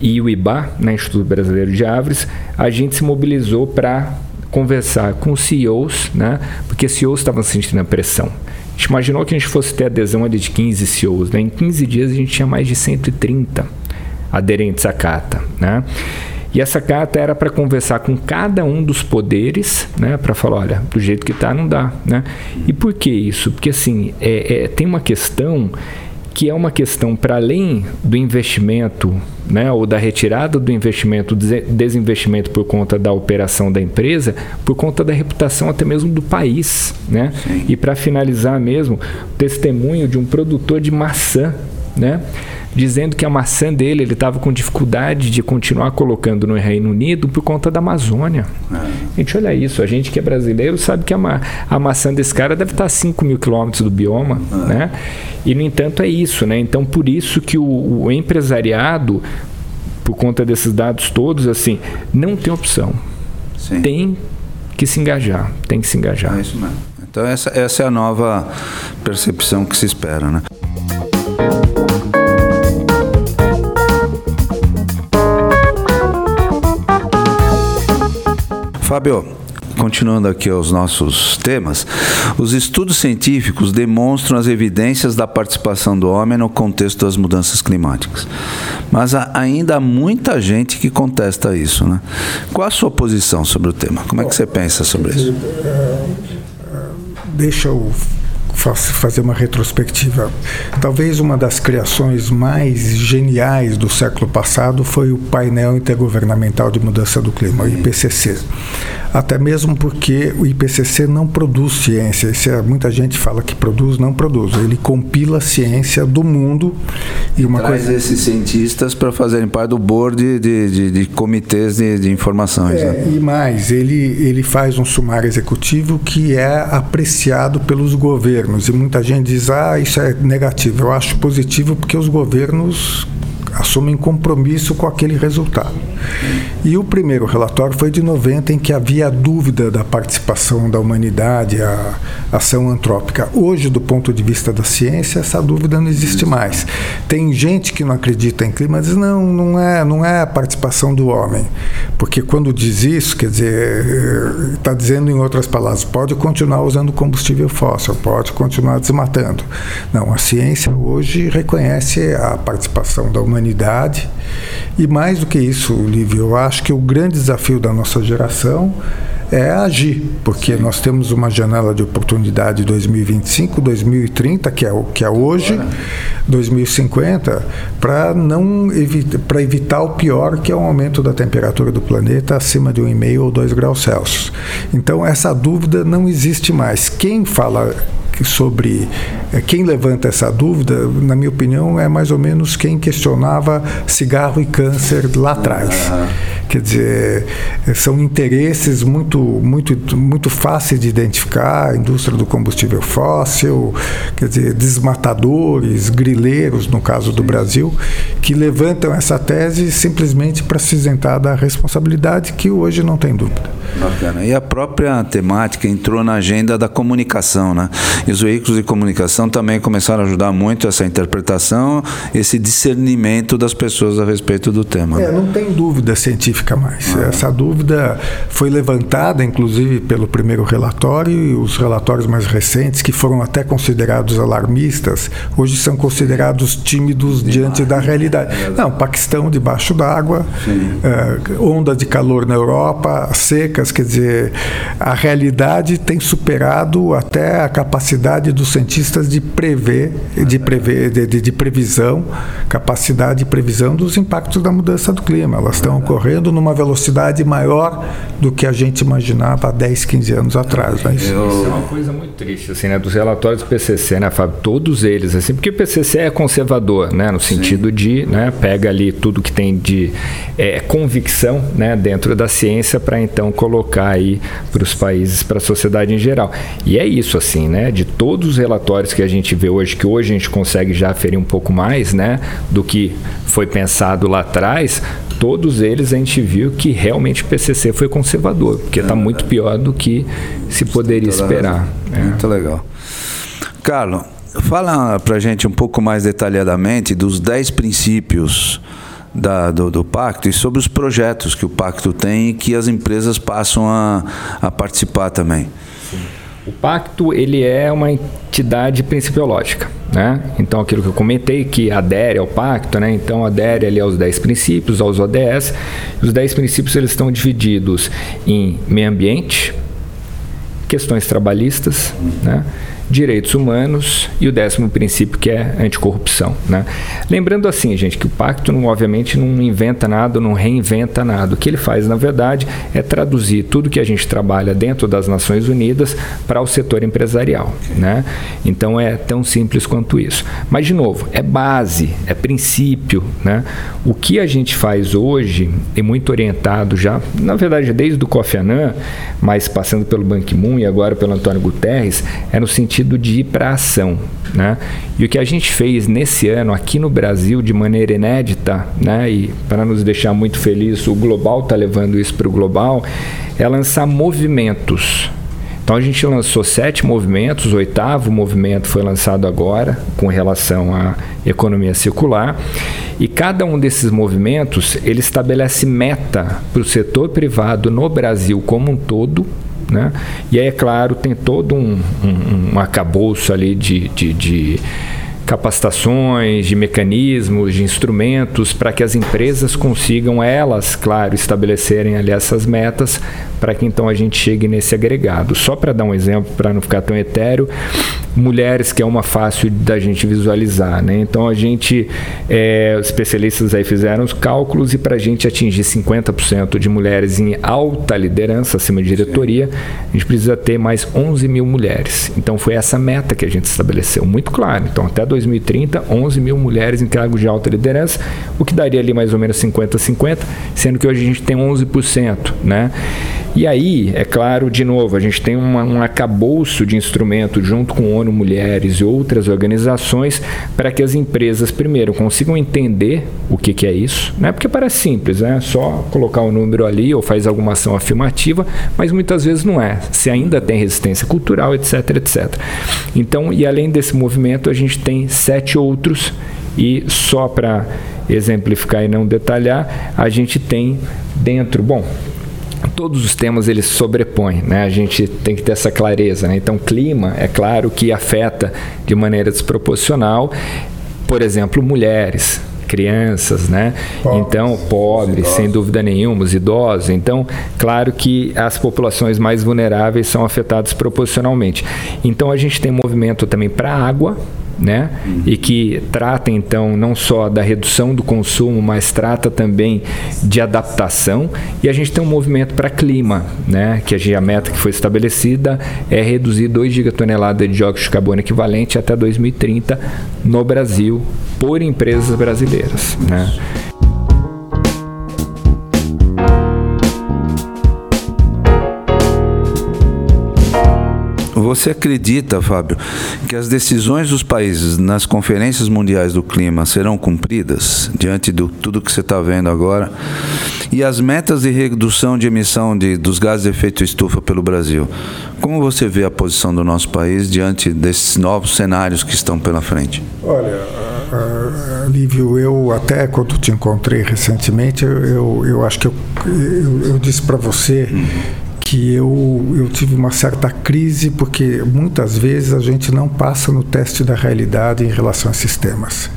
Speaker 2: e o IBA, né, Instituto Brasileiro de Árvores, a gente se mobilizou para conversar com CEOs, né? Porque CEOs estavam sentindo a pressão. A gente imaginou que a gente fosse ter adesão de 15 CEOs, né? Em 15 dias a gente tinha mais de 130 aderentes à carta, né? E essa carta era para conversar com cada um dos poderes, né, para falar, olha, do jeito que está não dá, né? E por que isso? Porque assim, é, é tem uma questão que é uma questão para além do investimento, né, ou da retirada do investimento, desinvestimento por conta da operação da empresa, por conta da reputação até mesmo do país, né? Sim. E para finalizar mesmo, testemunho de um produtor de maçã, né? Dizendo que a maçã dele ele estava com dificuldade de continuar colocando no Reino Unido por conta da Amazônia. É. Gente, olha isso. A gente que é brasileiro sabe que a, ma a maçã desse cara deve estar a 5 mil quilômetros do bioma, é. né? E no entanto é isso, né? Então por isso que o, o empresariado, por conta desses dados todos, assim, não tem opção. Sim. Tem que se engajar, tem que se engajar.
Speaker 1: É isso mesmo. Então essa, essa é a nova percepção que se espera, né? Fábio, continuando aqui os nossos temas, os estudos científicos demonstram as evidências da participação do homem no contexto das mudanças climáticas. Mas há, ainda há muita gente que contesta isso. Né? Qual a sua posição sobre o tema? Como é que você pensa sobre isso?
Speaker 3: Deixa eu fazer uma retrospectiva. Talvez uma das criações mais geniais do século passado foi o painel intergovernamental de mudança do clima, o IPCC até mesmo porque o IPCC não produz ciência. É, muita gente fala que produz, não produz. Ele compila a ciência do mundo
Speaker 1: e uma Traz coisa... esses cientistas para fazerem parte do board de, de, de comitês de, de informações.
Speaker 3: É, né? E mais, ele, ele faz um sumário executivo que é apreciado pelos governos. E muita gente diz, ah, isso é negativo. Eu acho positivo porque os governos assumem compromisso com aquele resultado. E o primeiro relatório foi de 90, em que havia dúvida da participação da humanidade, a ação antrópica. Hoje, do ponto de vista da ciência, essa dúvida não existe mais. Tem gente que não acredita em clima, diz não, não é, não é a participação do homem, porque quando diz isso, quer dizer, está dizendo em outras palavras, pode continuar usando combustível fóssil, pode continuar desmatando. Não, a ciência hoje reconhece a participação da humanidade humanidade. E mais do que isso, Lívio, eu acho que o grande desafio da nossa geração é agir, porque Sim. nós temos uma janela de oportunidade 2025, 2030, que é o que é hoje, Agora. 2050, para não evita, para evitar o pior, que é o aumento da temperatura do planeta acima de 1,5 ou 2 graus Celsius. Então essa dúvida não existe mais. Quem fala sobre eh, quem levanta essa dúvida, na minha opinião, é mais ou menos quem questionava cigarro e câncer lá atrás. Quer dizer, são interesses muito, muito, muito fáceis de identificar, a indústria do combustível fóssil, quer dizer, desmatadores, grileiros, no caso do Brasil, que levantam essa tese simplesmente para se isentar da responsabilidade que hoje não tem dúvida.
Speaker 1: Bacana. E a própria temática entrou na agenda da comunicação, né? E os veículos de comunicação também começaram a ajudar muito essa interpretação, esse discernimento das pessoas a respeito do tema.
Speaker 3: É, não tem dúvida científica mais. Ah. Essa dúvida foi levantada, inclusive, pelo primeiro relatório e os relatórios mais recentes, que foram até considerados alarmistas, hoje são considerados tímidos Demais. diante da realidade. É não, Paquistão debaixo d'água, é, onda de calor na Europa, secas quer dizer, a realidade tem superado até a capacidade dos cientistas de prever, de prever, de, de, de previsão, capacidade de previsão dos impactos da mudança do clima. Elas estão ocorrendo numa velocidade maior do que a gente imaginava há 10, 15 anos atrás.
Speaker 2: Né? Isso é uma coisa muito triste, assim, né? Dos relatórios do PCC, né, Fábio? Todos eles, assim, porque o PCC é conservador, né? No sentido Sim. de, né? Pega ali tudo que tem de é, convicção, né? Dentro da ciência para então colocar colocar aí para os países, para a sociedade em geral. E é isso, assim, né? De todos os relatórios que a gente vê hoje, que hoje a gente consegue já aferir um pouco mais, né? Do que foi pensado lá atrás, todos eles a gente viu que realmente o PCC foi conservador, porque está é, muito pior do que se poderia esperar.
Speaker 1: É. Muito legal. Carlos, fala para gente um pouco mais detalhadamente dos 10 princípios da, do, do, pacto e sobre os projetos que o pacto tem e que as empresas passam a, a participar também.
Speaker 2: Sim. O pacto ele é uma entidade principiológica, né? Então aquilo que eu comentei que adere ao pacto, né? Então adere ali aos 10 princípios, aos ODS. Os 10 princípios eles estão divididos em meio ambiente, questões trabalhistas, né? Direitos humanos e o décimo princípio que é anticorrupção. Né? Lembrando assim, gente, que o pacto não, obviamente não inventa nada, não reinventa nada. O que ele faz, na verdade, é traduzir tudo que a gente trabalha dentro das Nações Unidas para o setor empresarial. Né? Então é tão simples quanto isso. Mas, de novo, é base, é princípio. Né? O que a gente faz hoje é muito orientado já, na verdade, desde o Kofi Annan, mas passando pelo Ban Ki-moon e agora pelo Antônio Guterres, é no sentido sentido de ir para a ação. Né? E o que a gente fez nesse ano aqui no Brasil de maneira inédita, né? e para nos deixar muito felizes, o Global está levando isso para o Global, é lançar movimentos Então a gente lançou sete movimentos, o oitavo movimento foi lançado agora com relação à economia circular. E cada um desses movimentos ele estabelece meta para o setor privado no Brasil como um todo né? E aí, é claro, tem todo um, um, um acabouço ali de, de, de capacitações, de mecanismos, de instrumentos para que as empresas consigam elas, claro, estabelecerem ali essas metas para que então a gente chegue nesse agregado. Só para dar um exemplo, para não ficar tão etéreo, mulheres, que é uma fácil da gente visualizar. Né? Então a gente, é, os especialistas aí fizeram os cálculos e para a gente atingir 50% de mulheres em alta liderança, acima de diretoria, a gente precisa ter mais 11 mil mulheres. Então foi essa meta que a gente estabeleceu, muito claro. Então até 2030, 11 mil mulheres em cargos de alta liderança, o que daria ali mais ou menos 50-50, sendo que hoje a gente tem 11%. Né? E aí, é claro, de novo, a gente tem uma, um acabouço de instrumentos junto com ONU Mulheres e outras organizações para que as empresas, primeiro, consigam entender o que, que é isso, né? porque parece simples, né? só colocar o um número ali ou faz alguma ação afirmativa, mas muitas vezes não é. Se ainda tem resistência cultural, etc, etc. Então, e além desse movimento, a gente tem sete outros e só para exemplificar e não detalhar, a gente tem dentro, bom, todos os temas eles sobrepõem, né? A gente tem que ter essa clareza, né? Então, clima, é claro que afeta de maneira desproporcional, por exemplo, mulheres, crianças, né? Pobres, então, pobres, sem dúvida nenhuma, os idosos. Então, claro que as populações mais vulneráveis são afetadas proporcionalmente. Então, a gente tem movimento também para água, né? E que trata então não só da redução do consumo, mas trata também de adaptação. E a gente tem um movimento para clima, né? Que a meta que foi estabelecida é reduzir 2 gigatoneladas de dióxido de carbono equivalente até 2030 no Brasil por empresas brasileiras, né?
Speaker 1: Você acredita, Fábio, que as decisões dos países nas conferências mundiais do clima serão cumpridas diante de tudo que você está vendo agora? E as metas de redução de emissão de, dos gases de efeito estufa pelo Brasil? Como você vê a posição do nosso país diante desses novos cenários que estão pela frente?
Speaker 3: Olha, uh, Lívio, eu até quando te encontrei recentemente, eu, eu acho que eu, eu, eu disse para você. Uhum que eu, eu tive uma certa crise, porque muitas vezes a gente não passa no teste da realidade em relação a sistemas.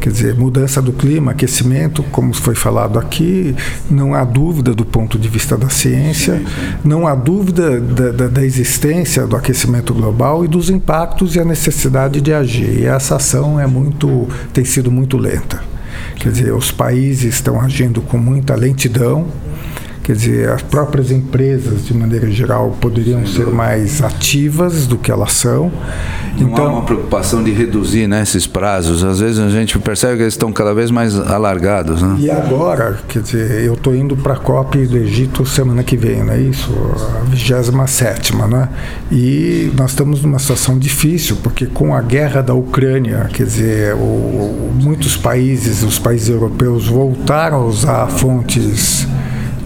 Speaker 3: Quer dizer, mudança do clima, aquecimento, como foi falado aqui, não há dúvida do ponto de vista da ciência, não há dúvida da, da, da, existência do aquecimento global e dos impactos e a necessidade de agir. E essa ação é muito, tem sido muito lenta. Quer dizer, os países estão agindo com muita lentidão, Quer dizer, as próprias empresas, de maneira geral, poderiam ser mais ativas do que elas são.
Speaker 1: Não então, há uma preocupação de reduzir né, esses prazos. Às vezes a gente percebe que eles estão cada vez mais alargados. Né?
Speaker 3: E agora, quer dizer, eu estou indo para a COP do Egito semana que vem, não é isso? A 27, né? E nós estamos numa situação difícil, porque com a guerra da Ucrânia, quer dizer, o, muitos países, os países europeus, voltaram a usar fontes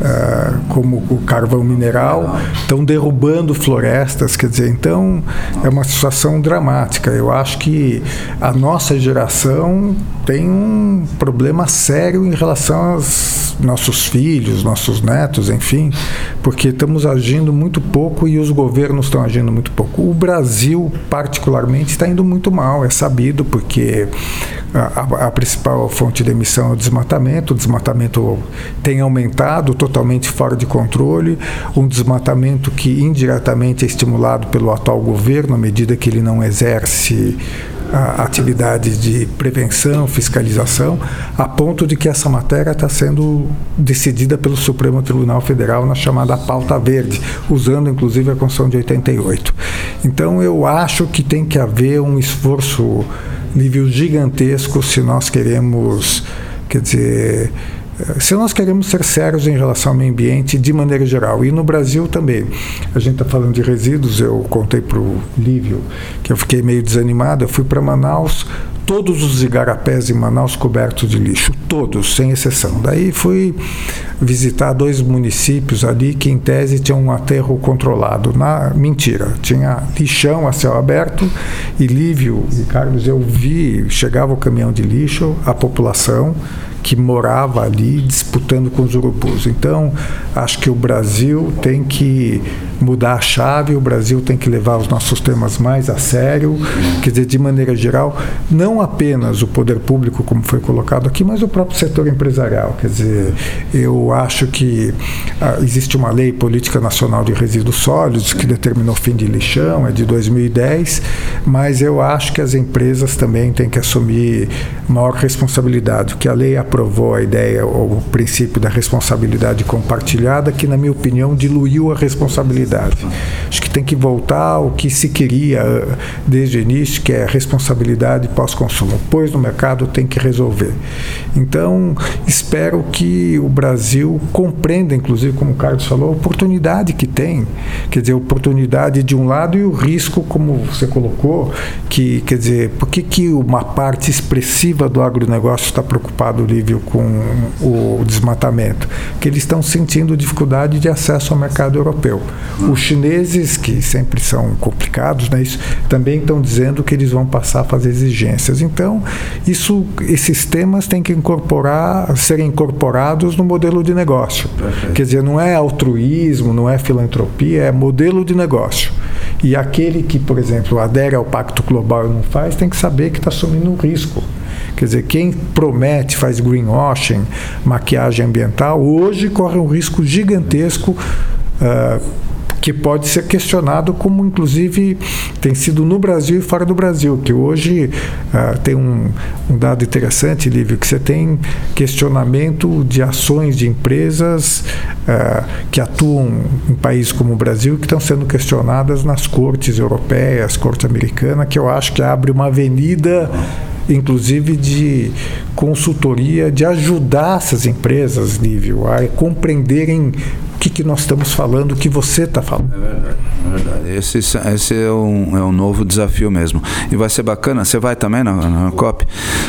Speaker 3: uh, como o carvão mineral, estão derrubando florestas, quer dizer, então é uma situação dramática. Eu acho que a nossa geração tem um problema sério em relação aos nossos filhos, nossos netos, enfim, porque estamos agindo muito pouco e os governos estão agindo muito pouco. O Brasil, particularmente, está indo muito mal, é sabido, porque a, a, principal fonte de emissão é o desmatamento. O desmatamento tem aumentado, totalmente fora de controle. Um desmatamento que indiretamente é estimulado pelo atual governo, à medida que ele não exerce a atividade de prevenção, fiscalização, a ponto de que essa matéria está sendo decidida pelo Supremo Tribunal Federal na chamada pauta verde, usando inclusive a Constituição de 88. Então eu acho que tem que haver um esforço nível gigantesco se nós queremos, quer dizer, se nós queremos ser sérios em relação ao meio ambiente de maneira geral, e no Brasil também. A gente está falando de resíduos, eu contei para o Lívio que eu fiquei meio desanimado, eu fui para Manaus, todos os igarapés em Manaus cobertos de lixo, todos, sem exceção. Daí fui visitar dois municípios ali que, em tese, tinham um aterro controlado. Na mentira, tinha lixão a céu aberto e Lívio e Carlos, eu vi, chegava o caminhão de lixo, a população que morava ali disputando com os urubus. Então, acho que o Brasil tem que mudar a chave, o Brasil tem que levar os nossos temas mais a sério, quer dizer, de maneira geral, não apenas o poder público, como foi colocado aqui, mas o próprio setor empresarial. Quer dizer, eu acho que ah, existe uma lei política nacional de resíduos sólidos que determinou o fim de lixão, é de 2010, mas eu acho que as empresas também têm que assumir maior responsabilidade, que a lei aprovou a ideia, o princípio da responsabilidade compartilhada, que, na minha opinião, diluiu a responsabilidade. Acho que tem que voltar ao que se queria eh, desde o início, que é responsabilidade pós-consumo. Pois no mercado tem que resolver. Então, espero que o Brasil compreenda, inclusive, como o Carlos falou, a oportunidade que tem. Quer dizer, a oportunidade de um lado e o risco, como você colocou, que, quer dizer, por que, que uma parte expressiva do agronegócio está preocupado com o desmatamento, que eles estão sentindo dificuldade de acesso ao mercado europeu. Os chineses, que sempre são complicados, né, isso, também estão dizendo que eles vão passar a fazer exigências. Então, isso, esses temas têm que incorporar, serem incorporados no modelo de negócio. Perfeito. Quer dizer, não é altruísmo, não é filantropia, é modelo de negócio. E aquele que, por exemplo, adere ao Pacto Global e não faz, tem que saber que está assumindo um risco. Quer dizer, quem promete, faz greenwashing, maquiagem ambiental, hoje corre um risco gigantesco. Uh, que pode ser questionado, como inclusive tem sido no Brasil e fora do Brasil, que hoje uh, tem um, um, dado interessante, Lívio, que você tem questionamento de ações de empresas uh, que atuam em países como o Brasil, que estão sendo questionadas nas cortes europeias, corte americana, que eu acho que abre uma avenida inclusive de consultoria, de ajudar essas empresas, Lívio, a compreenderem o que, que nós estamos falando, o que você está falando.
Speaker 1: É verdade, é verdade. Esse, esse é, um, é um novo desafio mesmo. E vai ser bacana, você vai também na, na COP?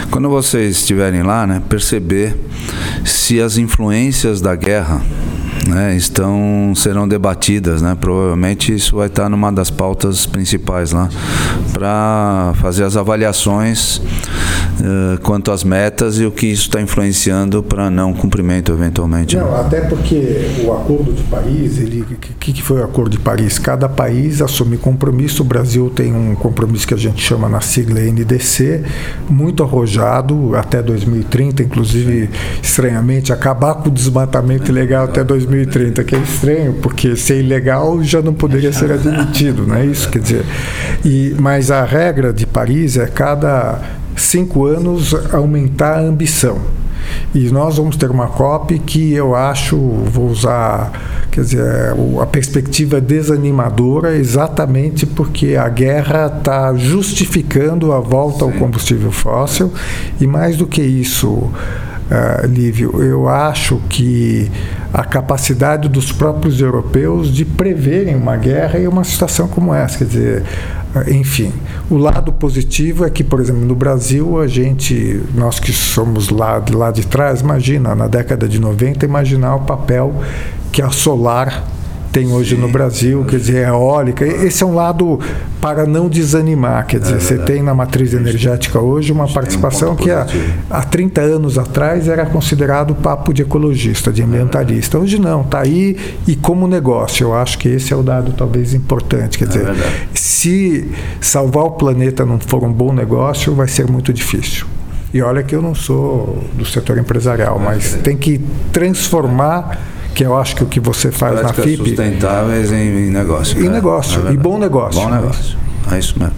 Speaker 1: Quando vocês estiverem lá, né, perceber se as influências da guerra né, estão serão debatidas, né? Provavelmente isso vai estar numa das pautas principais lá para fazer as avaliações uh, quanto às metas e o que isso está influenciando para não cumprimento eventualmente.
Speaker 3: Não, né? até porque o Acordo de Paris, ele, que, que foi o Acordo de Paris? Cada país assume compromisso. O Brasil tem um compromisso que a gente chama na sigla NDC, muito arrojado até 2030, inclusive estranhamente acabar com o desmatamento ilegal até 2030 2030, que é estranho, porque ser ilegal já não poderia ser admitido, não é isso? Quer dizer, e, mas a regra de Paris é cada cinco anos aumentar a ambição. E nós vamos ter uma COP que eu acho, vou usar, quer dizer, a perspectiva desanimadora, exatamente porque a guerra está justificando a volta ao combustível fóssil. E mais do que isso, uh, Lívio, eu acho que a capacidade dos próprios europeus de preverem uma guerra e uma situação como essa. Quer dizer, enfim, o lado positivo é que, por exemplo, no Brasil, a gente, nós que somos lá de, lá de trás, imagina, na década de 90, imaginar o papel que a Solar tem hoje Sim. no Brasil, quer dizer, eólica. Esse é um lado para não desanimar, quer dizer, é você tem na matriz energética hoje uma participação um que há, há 30 anos atrás era considerado papo de ecologista, de ambientalista. Hoje não, está aí e como negócio. Eu acho que esse é o dado talvez importante, quer é dizer, se salvar o planeta não for um bom negócio, vai ser muito difícil. E olha que eu não sou do setor empresarial, mas tem que transformar que eu acho que o que você faz Práticas na FIP.
Speaker 1: sustentáveis em, em negócio.
Speaker 3: Em né? negócio, é e bom negócio.
Speaker 1: Bom negócio. É isso mesmo.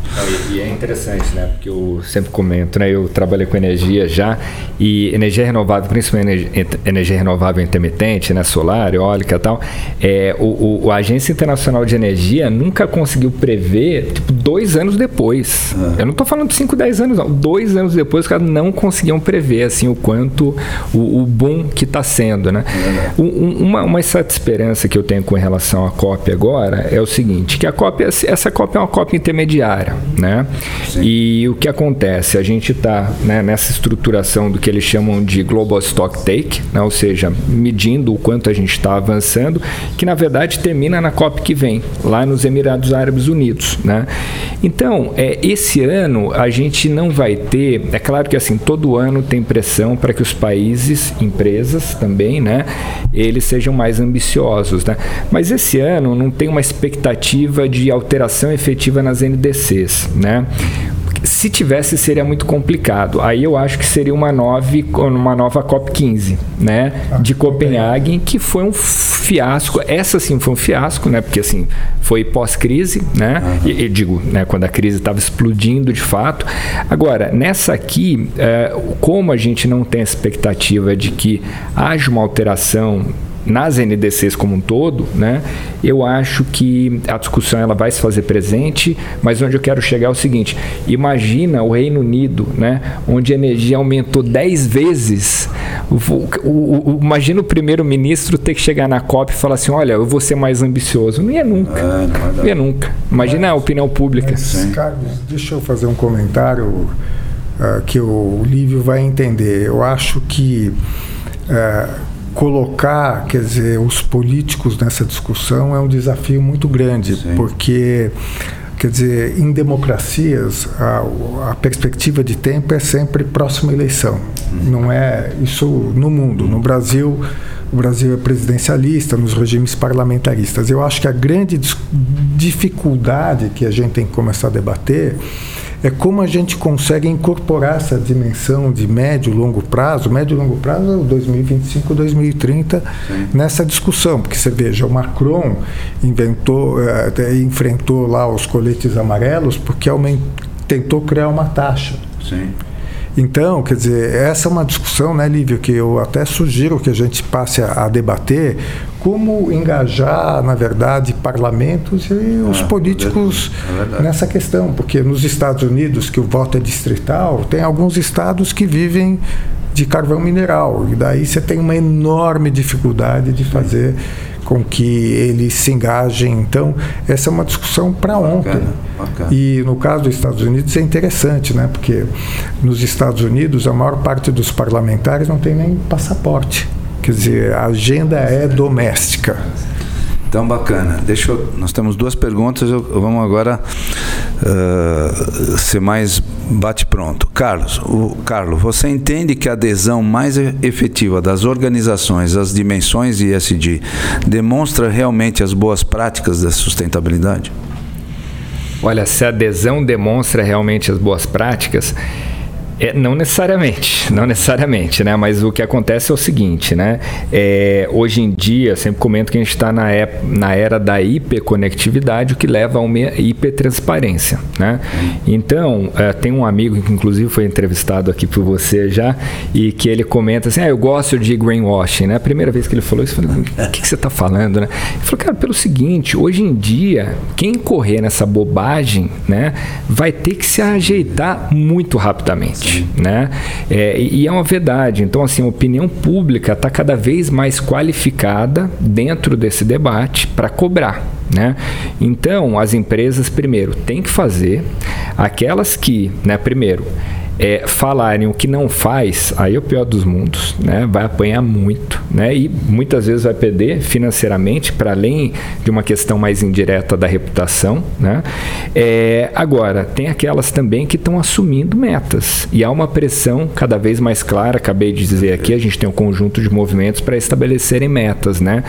Speaker 2: E, é interessante, né? Porque eu sempre comento, né? Eu trabalhei com energia já e energia renovável, principalmente energia renovável intermitente, né? Solar, eólica e tal. É, o, o, a Agência Internacional de Energia nunca conseguiu prever, tipo, dois anos depois. Uhum. Eu não estou falando de 5, 10 anos, não. Dois anos depois, os caras não conseguiam prever, assim, o quanto, o, o boom que está sendo, né? Uhum. uma, uma certa esperança que eu tenho com relação à COP agora é o seguinte, que a COP, essa COP é uma COP intermediária intermediária, né? Sim. E o que acontece? A gente está né, nessa estruturação do que eles chamam de Global Stock Take, né? ou seja, medindo o quanto a gente está avançando, que na verdade termina na COP que vem, lá nos Emirados Árabes Unidos, né? Então, é, esse ano a gente não vai ter, é claro que assim, todo ano tem pressão para que os países, empresas também, né, eles sejam mais ambiciosos, né? Mas esse ano não tem uma expectativa de alteração efetiva nas NDCs, né? Se tivesse, seria muito complicado. Aí eu acho que seria uma, nove, uma nova COP15, né? Ah, de Copenhague, que foi um fiasco. Essa sim foi um fiasco, né? Porque assim, foi pós-crise, né? Uhum. E, e, digo, né, quando a crise estava explodindo de fato. Agora, nessa aqui, é, como a gente não tem a expectativa de que haja uma alteração nas NDCs como um todo, né, eu acho que a discussão ela vai se fazer presente, mas onde eu quero chegar é o seguinte: imagina o Reino Unido, né, onde a energia aumentou 10 vezes. O, o, o, imagina o primeiro-ministro ter que chegar na COP e falar assim: olha, eu vou ser mais ambicioso. Não ia nunca. É, não, não ia nunca. Imagina a opinião pública.
Speaker 3: Mas, Carlos, deixa eu fazer um comentário uh, que o Lívio vai entender. Eu acho que. Uh, colocar, quer dizer, os políticos nessa discussão é um desafio muito grande, Sim. porque quer dizer, em democracias a, a, perspectiva de tempo é sempre próxima eleição. Uhum. Não é isso no mundo, no Brasil o Brasil é presidencialista, nos regimes parlamentaristas. Eu acho que a grande dificuldade que a gente tem que começar a debater é como a gente consegue incorporar essa dimensão de médio e longo prazo, médio e longo prazo é 2025, 2030, Sim. nessa discussão. Porque você veja, o Macron inventou, é, enfrentou lá os coletes amarelos porque tentou criar uma taxa. Sim. Então, quer dizer, essa é uma discussão, né, Lívio, que eu até sugiro que a gente passe a, a debater como engajar, na verdade, parlamentos e os é, políticos é nessa questão, porque nos Estados Unidos, que o voto é distrital, tem alguns estados que vivem de carvão mineral, e daí você tem uma enorme dificuldade de fazer com que eles se engajem. Então, essa é uma discussão para ontem. Bacana. E no caso dos Estados Unidos é interessante, né? porque nos Estados Unidos a maior parte dos parlamentares não tem nem passaporte. Quer dizer, a agenda é doméstica.
Speaker 1: Então, bacana. Deixa eu, nós temos duas perguntas, eu, vamos agora uh, ser mais bate-pronto. Carlos, o, Carlos, você entende que a adesão mais efetiva das organizações às dimensões ISD demonstra realmente as boas práticas da sustentabilidade?
Speaker 2: Olha, se a adesão demonstra realmente as boas práticas, é, não necessariamente, não necessariamente, né? Mas o que acontece é o seguinte, né? É, hoje em dia, sempre comento que a gente está na, na era da hiperconectividade, o que leva a uma hipertransparência, né? Então, é, tem um amigo que inclusive foi entrevistado aqui por você já e que ele comenta assim, ah, eu gosto de greenwashing, né? A primeira vez que ele falou isso, eu falei, o que, que você está falando, né? Ele falou, cara, pelo seguinte, hoje em dia, quem correr nessa bobagem, né, vai ter que se ajeitar muito rapidamente né? É, e é uma verdade. Então, assim, a opinião pública está cada vez mais qualificada dentro desse debate para cobrar. Né? Então, as empresas, primeiro, têm que fazer aquelas que, né, primeiro, é, falarem o que não faz, aí é o pior dos mundos, né? Vai apanhar muito, né? E muitas vezes vai perder financeiramente, para além de uma questão mais indireta da reputação, né? É, agora, tem aquelas também que estão assumindo metas e há uma pressão cada vez mais clara. Acabei de dizer aqui, a gente tem um conjunto de movimentos para estabelecerem metas, né?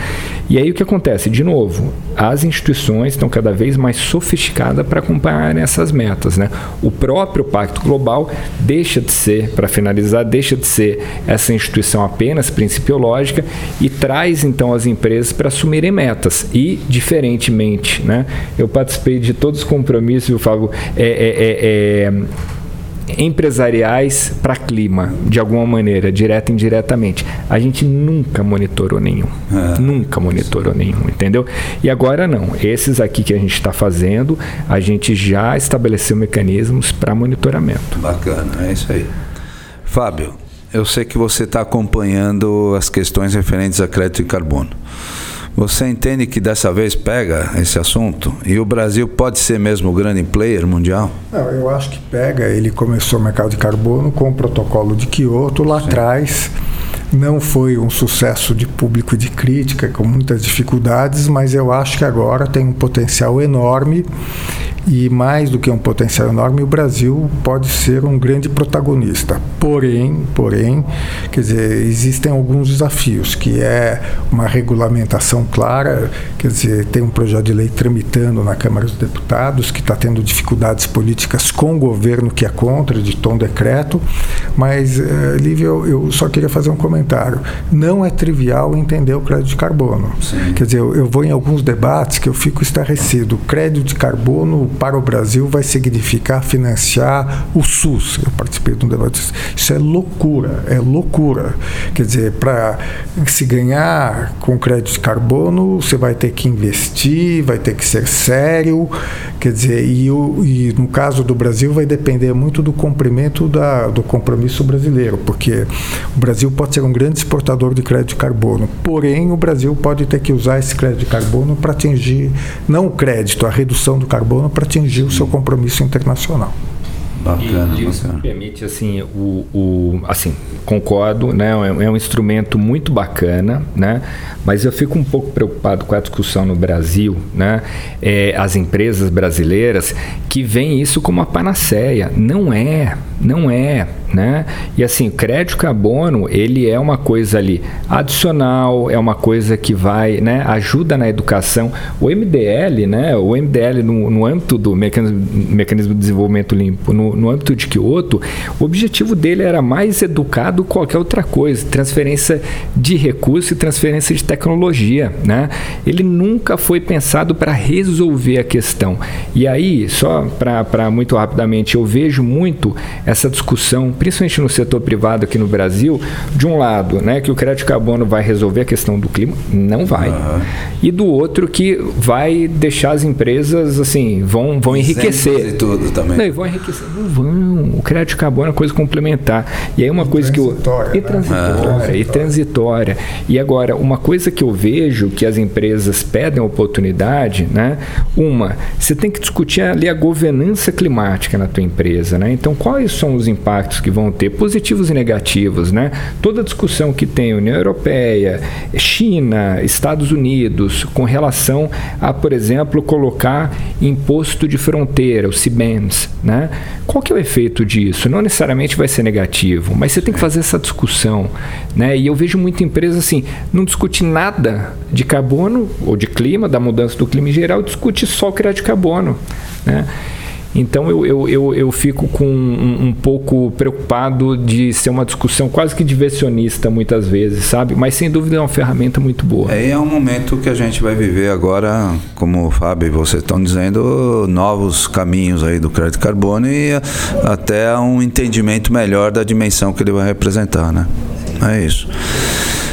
Speaker 2: E aí o que acontece? De novo, as instituições estão cada vez mais sofisticadas para acompanhar essas metas, né? O próprio Pacto Global deixa de ser, para finalizar, deixa de ser essa instituição apenas principiológica e traz então as empresas para assumirem metas. E, diferentemente, né, eu participei de todos os compromissos, o Fábio, é, é, é, é empresariais para clima, de alguma maneira, direta e indiretamente. A gente nunca monitorou nenhum. É. Nunca monitorou nenhum, entendeu? E agora não. Esses aqui que a gente está fazendo, a gente já estabeleceu mecanismos para monitoramento.
Speaker 1: Bacana, é isso aí. Fábio, eu sei que você está acompanhando as questões referentes a crédito de carbono. Você entende que dessa vez pega esse assunto? E o Brasil pode ser mesmo o grande player mundial?
Speaker 3: Não, eu acho que pega. Ele começou o mercado de carbono com o protocolo de Kyoto lá Sim. atrás. Não foi um sucesso de público e de crítica, com muitas dificuldades, mas eu acho que agora tem um potencial enorme e mais do que um potencial enorme, o Brasil pode ser um grande protagonista. Porém, porém, quer dizer, existem alguns desafios, que é uma regulamentação clara, quer dizer, tem um projeto de lei tramitando na Câmara dos Deputados que está tendo dificuldades políticas com o governo que é contra, de tom decreto, mas, uh, Lívia, eu, eu, só queria fazer um comentário. Não é trivial entender o crédito de carbono. Sim. Quer dizer, eu, eu vou em alguns debates que eu fico estarrecido. O crédito de carbono para o Brasil vai significar financiar o SUS. Eu participei de um debate. Isso é loucura, é loucura. Quer dizer, para se ganhar com crédito de carbono, você vai ter que investir, vai ter que ser sério. Quer dizer, e, o, e no caso do Brasil vai depender muito do cumprimento da, do compromisso brasileiro, porque o Brasil pode ser um grande exportador de crédito de carbono, porém o Brasil pode ter que usar esse crédito de carbono para atingir, não o crédito, a redução do carbono para atingir o seu compromisso internacional.
Speaker 2: Bacana, e isso bacana. permite assim o, o assim concordo né é, é um instrumento muito bacana né mas eu fico um pouco preocupado com a discussão no Brasil né é, as empresas brasileiras que veem isso como a panaceia não é não é né? E assim, crédito carbono, ele é uma coisa ali adicional, é uma coisa que vai, né, ajuda na educação. O MDL, né, o MDL no, no âmbito do mecanismo, mecanismo de desenvolvimento limpo, no, no âmbito de Kyoto, o objetivo dele era mais educar do que qualquer outra coisa, transferência de recursos e transferência de tecnologia, né? Ele nunca foi pensado para resolver a questão. E aí, só para muito rapidamente, eu vejo muito essa discussão principalmente no setor privado aqui no Brasil, de um lado, né, que o crédito carbono vai resolver a questão do clima, não vai. Uhum. E do outro que vai deixar as empresas assim, vão, vão enriquecer.
Speaker 1: E tudo também.
Speaker 2: Não, vão enriquecer. Não vão. O crédito carbono é coisa complementar. E aí uma e coisa que eu e transitória, né? e transitória. E agora, uma coisa que eu vejo que as empresas pedem oportunidade, né? Uma, você tem que discutir ali a governança climática na tua empresa, né? Então, quais são os impactos que vão ter positivos e negativos, né? Toda a discussão que tem União Europeia, China, Estados Unidos com relação a, por exemplo, colocar imposto de fronteira, o CBAMS, né? Qual que é o efeito disso? Não necessariamente vai ser negativo, mas você tem que fazer essa discussão, né? E eu vejo muita empresa assim, não discute nada de carbono ou de clima, da mudança do clima em geral, discute só o crédito de carbono, né? Então eu, eu, eu, eu fico com um, um, pouco preocupado de ser uma discussão quase que diversionista muitas vezes, sabe? Mas sem dúvida é uma ferramenta muito boa.
Speaker 1: É, é um momento que a gente vai viver agora, como o Fábio e você estão dizendo, novos caminhos aí do crédito carbono e até um entendimento melhor da dimensão que ele vai representar, né? É isso.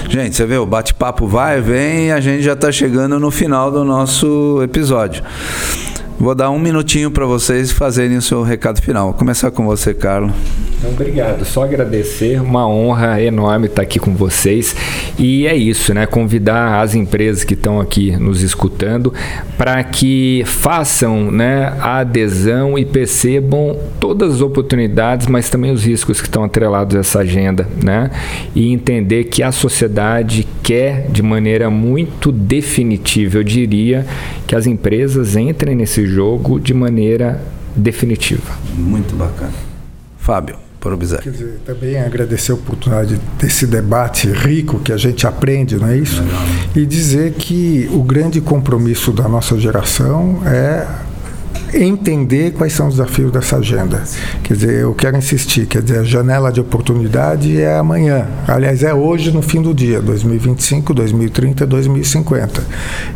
Speaker 1: Gente, você vê, o bate-papo vai, vem e a gente já está chegando no final do nosso episódio. Vou dar um minutinho para vocês fazerem o seu recado final. Vou começar com você, Carlos.
Speaker 2: Obrigado, só agradecer, uma honra enorme estar aqui com vocês. E é isso, né? Convidar as empresas que estão aqui nos escutando para que façam né, a adesão e percebam todas as oportunidades, mas também os riscos que estão atrelados a essa agenda, né? E entender que a sociedade quer de maneira muito definitiva, eu diria, que as empresas entrem nesse jogo de maneira definitiva.
Speaker 1: Muito bacana. Fábio.
Speaker 3: Quer dizer, também agradecer a oportunidade desse debate rico que a gente aprende, não é isso? E dizer que o grande compromisso da nossa geração é entender quais são os desafios dessa agenda. Quer dizer, eu quero insistir, quer dizer, a janela de oportunidade é amanhã. Aliás, é hoje no fim do dia, 2025, 2030, 2050.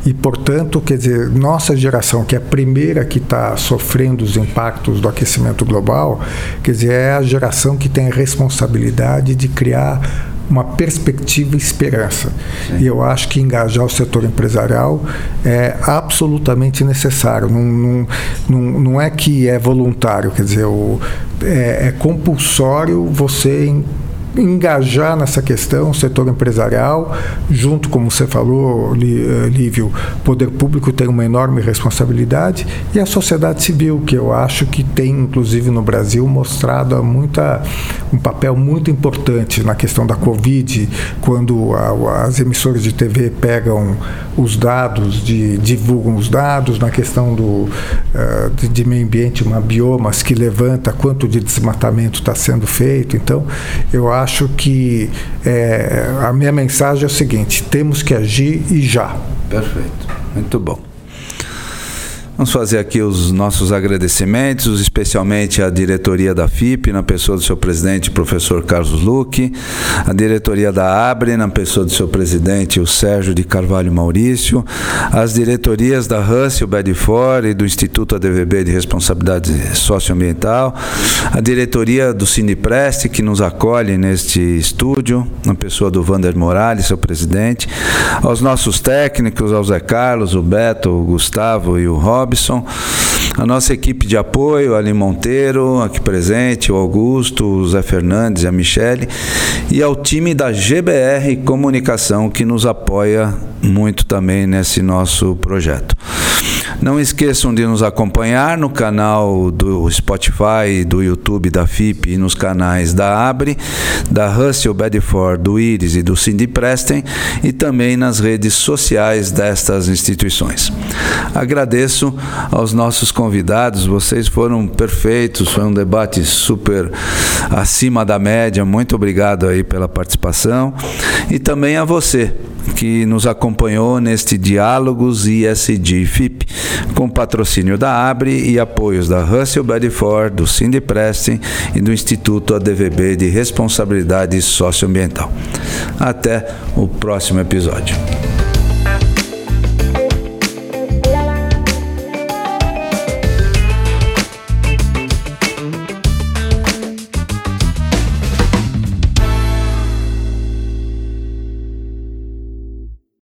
Speaker 3: E, portanto, quer dizer, nossa geração, que é a primeira que está sofrendo os impactos do aquecimento global, quer dizer, é a geração que tem a responsabilidade de criar uma perspectiva e esperança. Sim. E eu acho que engajar o setor empresarial é absolutamente necessário. Não, não, não, não é que é voluntário, quer dizer, o, é, é compulsório você engajar nessa questão o setor empresarial, junto, como você falou, eh, Lívio, poder público tem uma enorme responsabilidade e a sociedade civil, que eu acho que tem, inclusive no Brasil, mostrado muita, um papel muito importante na questão da Covid, quando a, as emissoras de TV pegam os dados, de, divulgam os dados, na questão do, uh, de, de meio ambiente, uma biomas que levanta quanto de desmatamento está sendo feito. Então, eu acho acho que é, a minha mensagem é o seguinte: temos que agir e já.
Speaker 1: Perfeito, muito bom. Vamos fazer aqui os nossos agradecimentos, especialmente à diretoria da FIP, na pessoa do seu presidente, professor Carlos Luque, a diretoria da ABRE, na pessoa do seu presidente, o Sérgio de Carvalho Maurício, as diretorias da Russell Bedford e do Instituto ADVB de Responsabilidade Socioambiental, a diretoria do Cineprest, que nos acolhe neste estúdio, na pessoa do Vander Morales, seu presidente, aos nossos técnicos, ao Zé Carlos, o Beto, o Gustavo e o Rob, Robson, a nossa equipe de apoio, Ali Monteiro, aqui presente, o Augusto, o Zé Fernandes e a Michele, e ao time da GBR Comunicação que nos apoia muito também nesse nosso projeto. Não esqueçam de nos acompanhar no canal do Spotify, do YouTube da FIP e nos canais da Abre, da Russell Bedford, do Iris e do Cindy Preston e também nas redes sociais destas instituições. Agradeço aos nossos convidados, vocês foram perfeitos, foi um debate super acima da média. Muito obrigado aí pela participação e também a você que nos acompanhou neste Diálogos ISD FIP, com patrocínio da Abre e apoios da Russell Bedford, do Cindy Preston e do Instituto ADVB de Responsabilidade Socioambiental. Até o próximo episódio.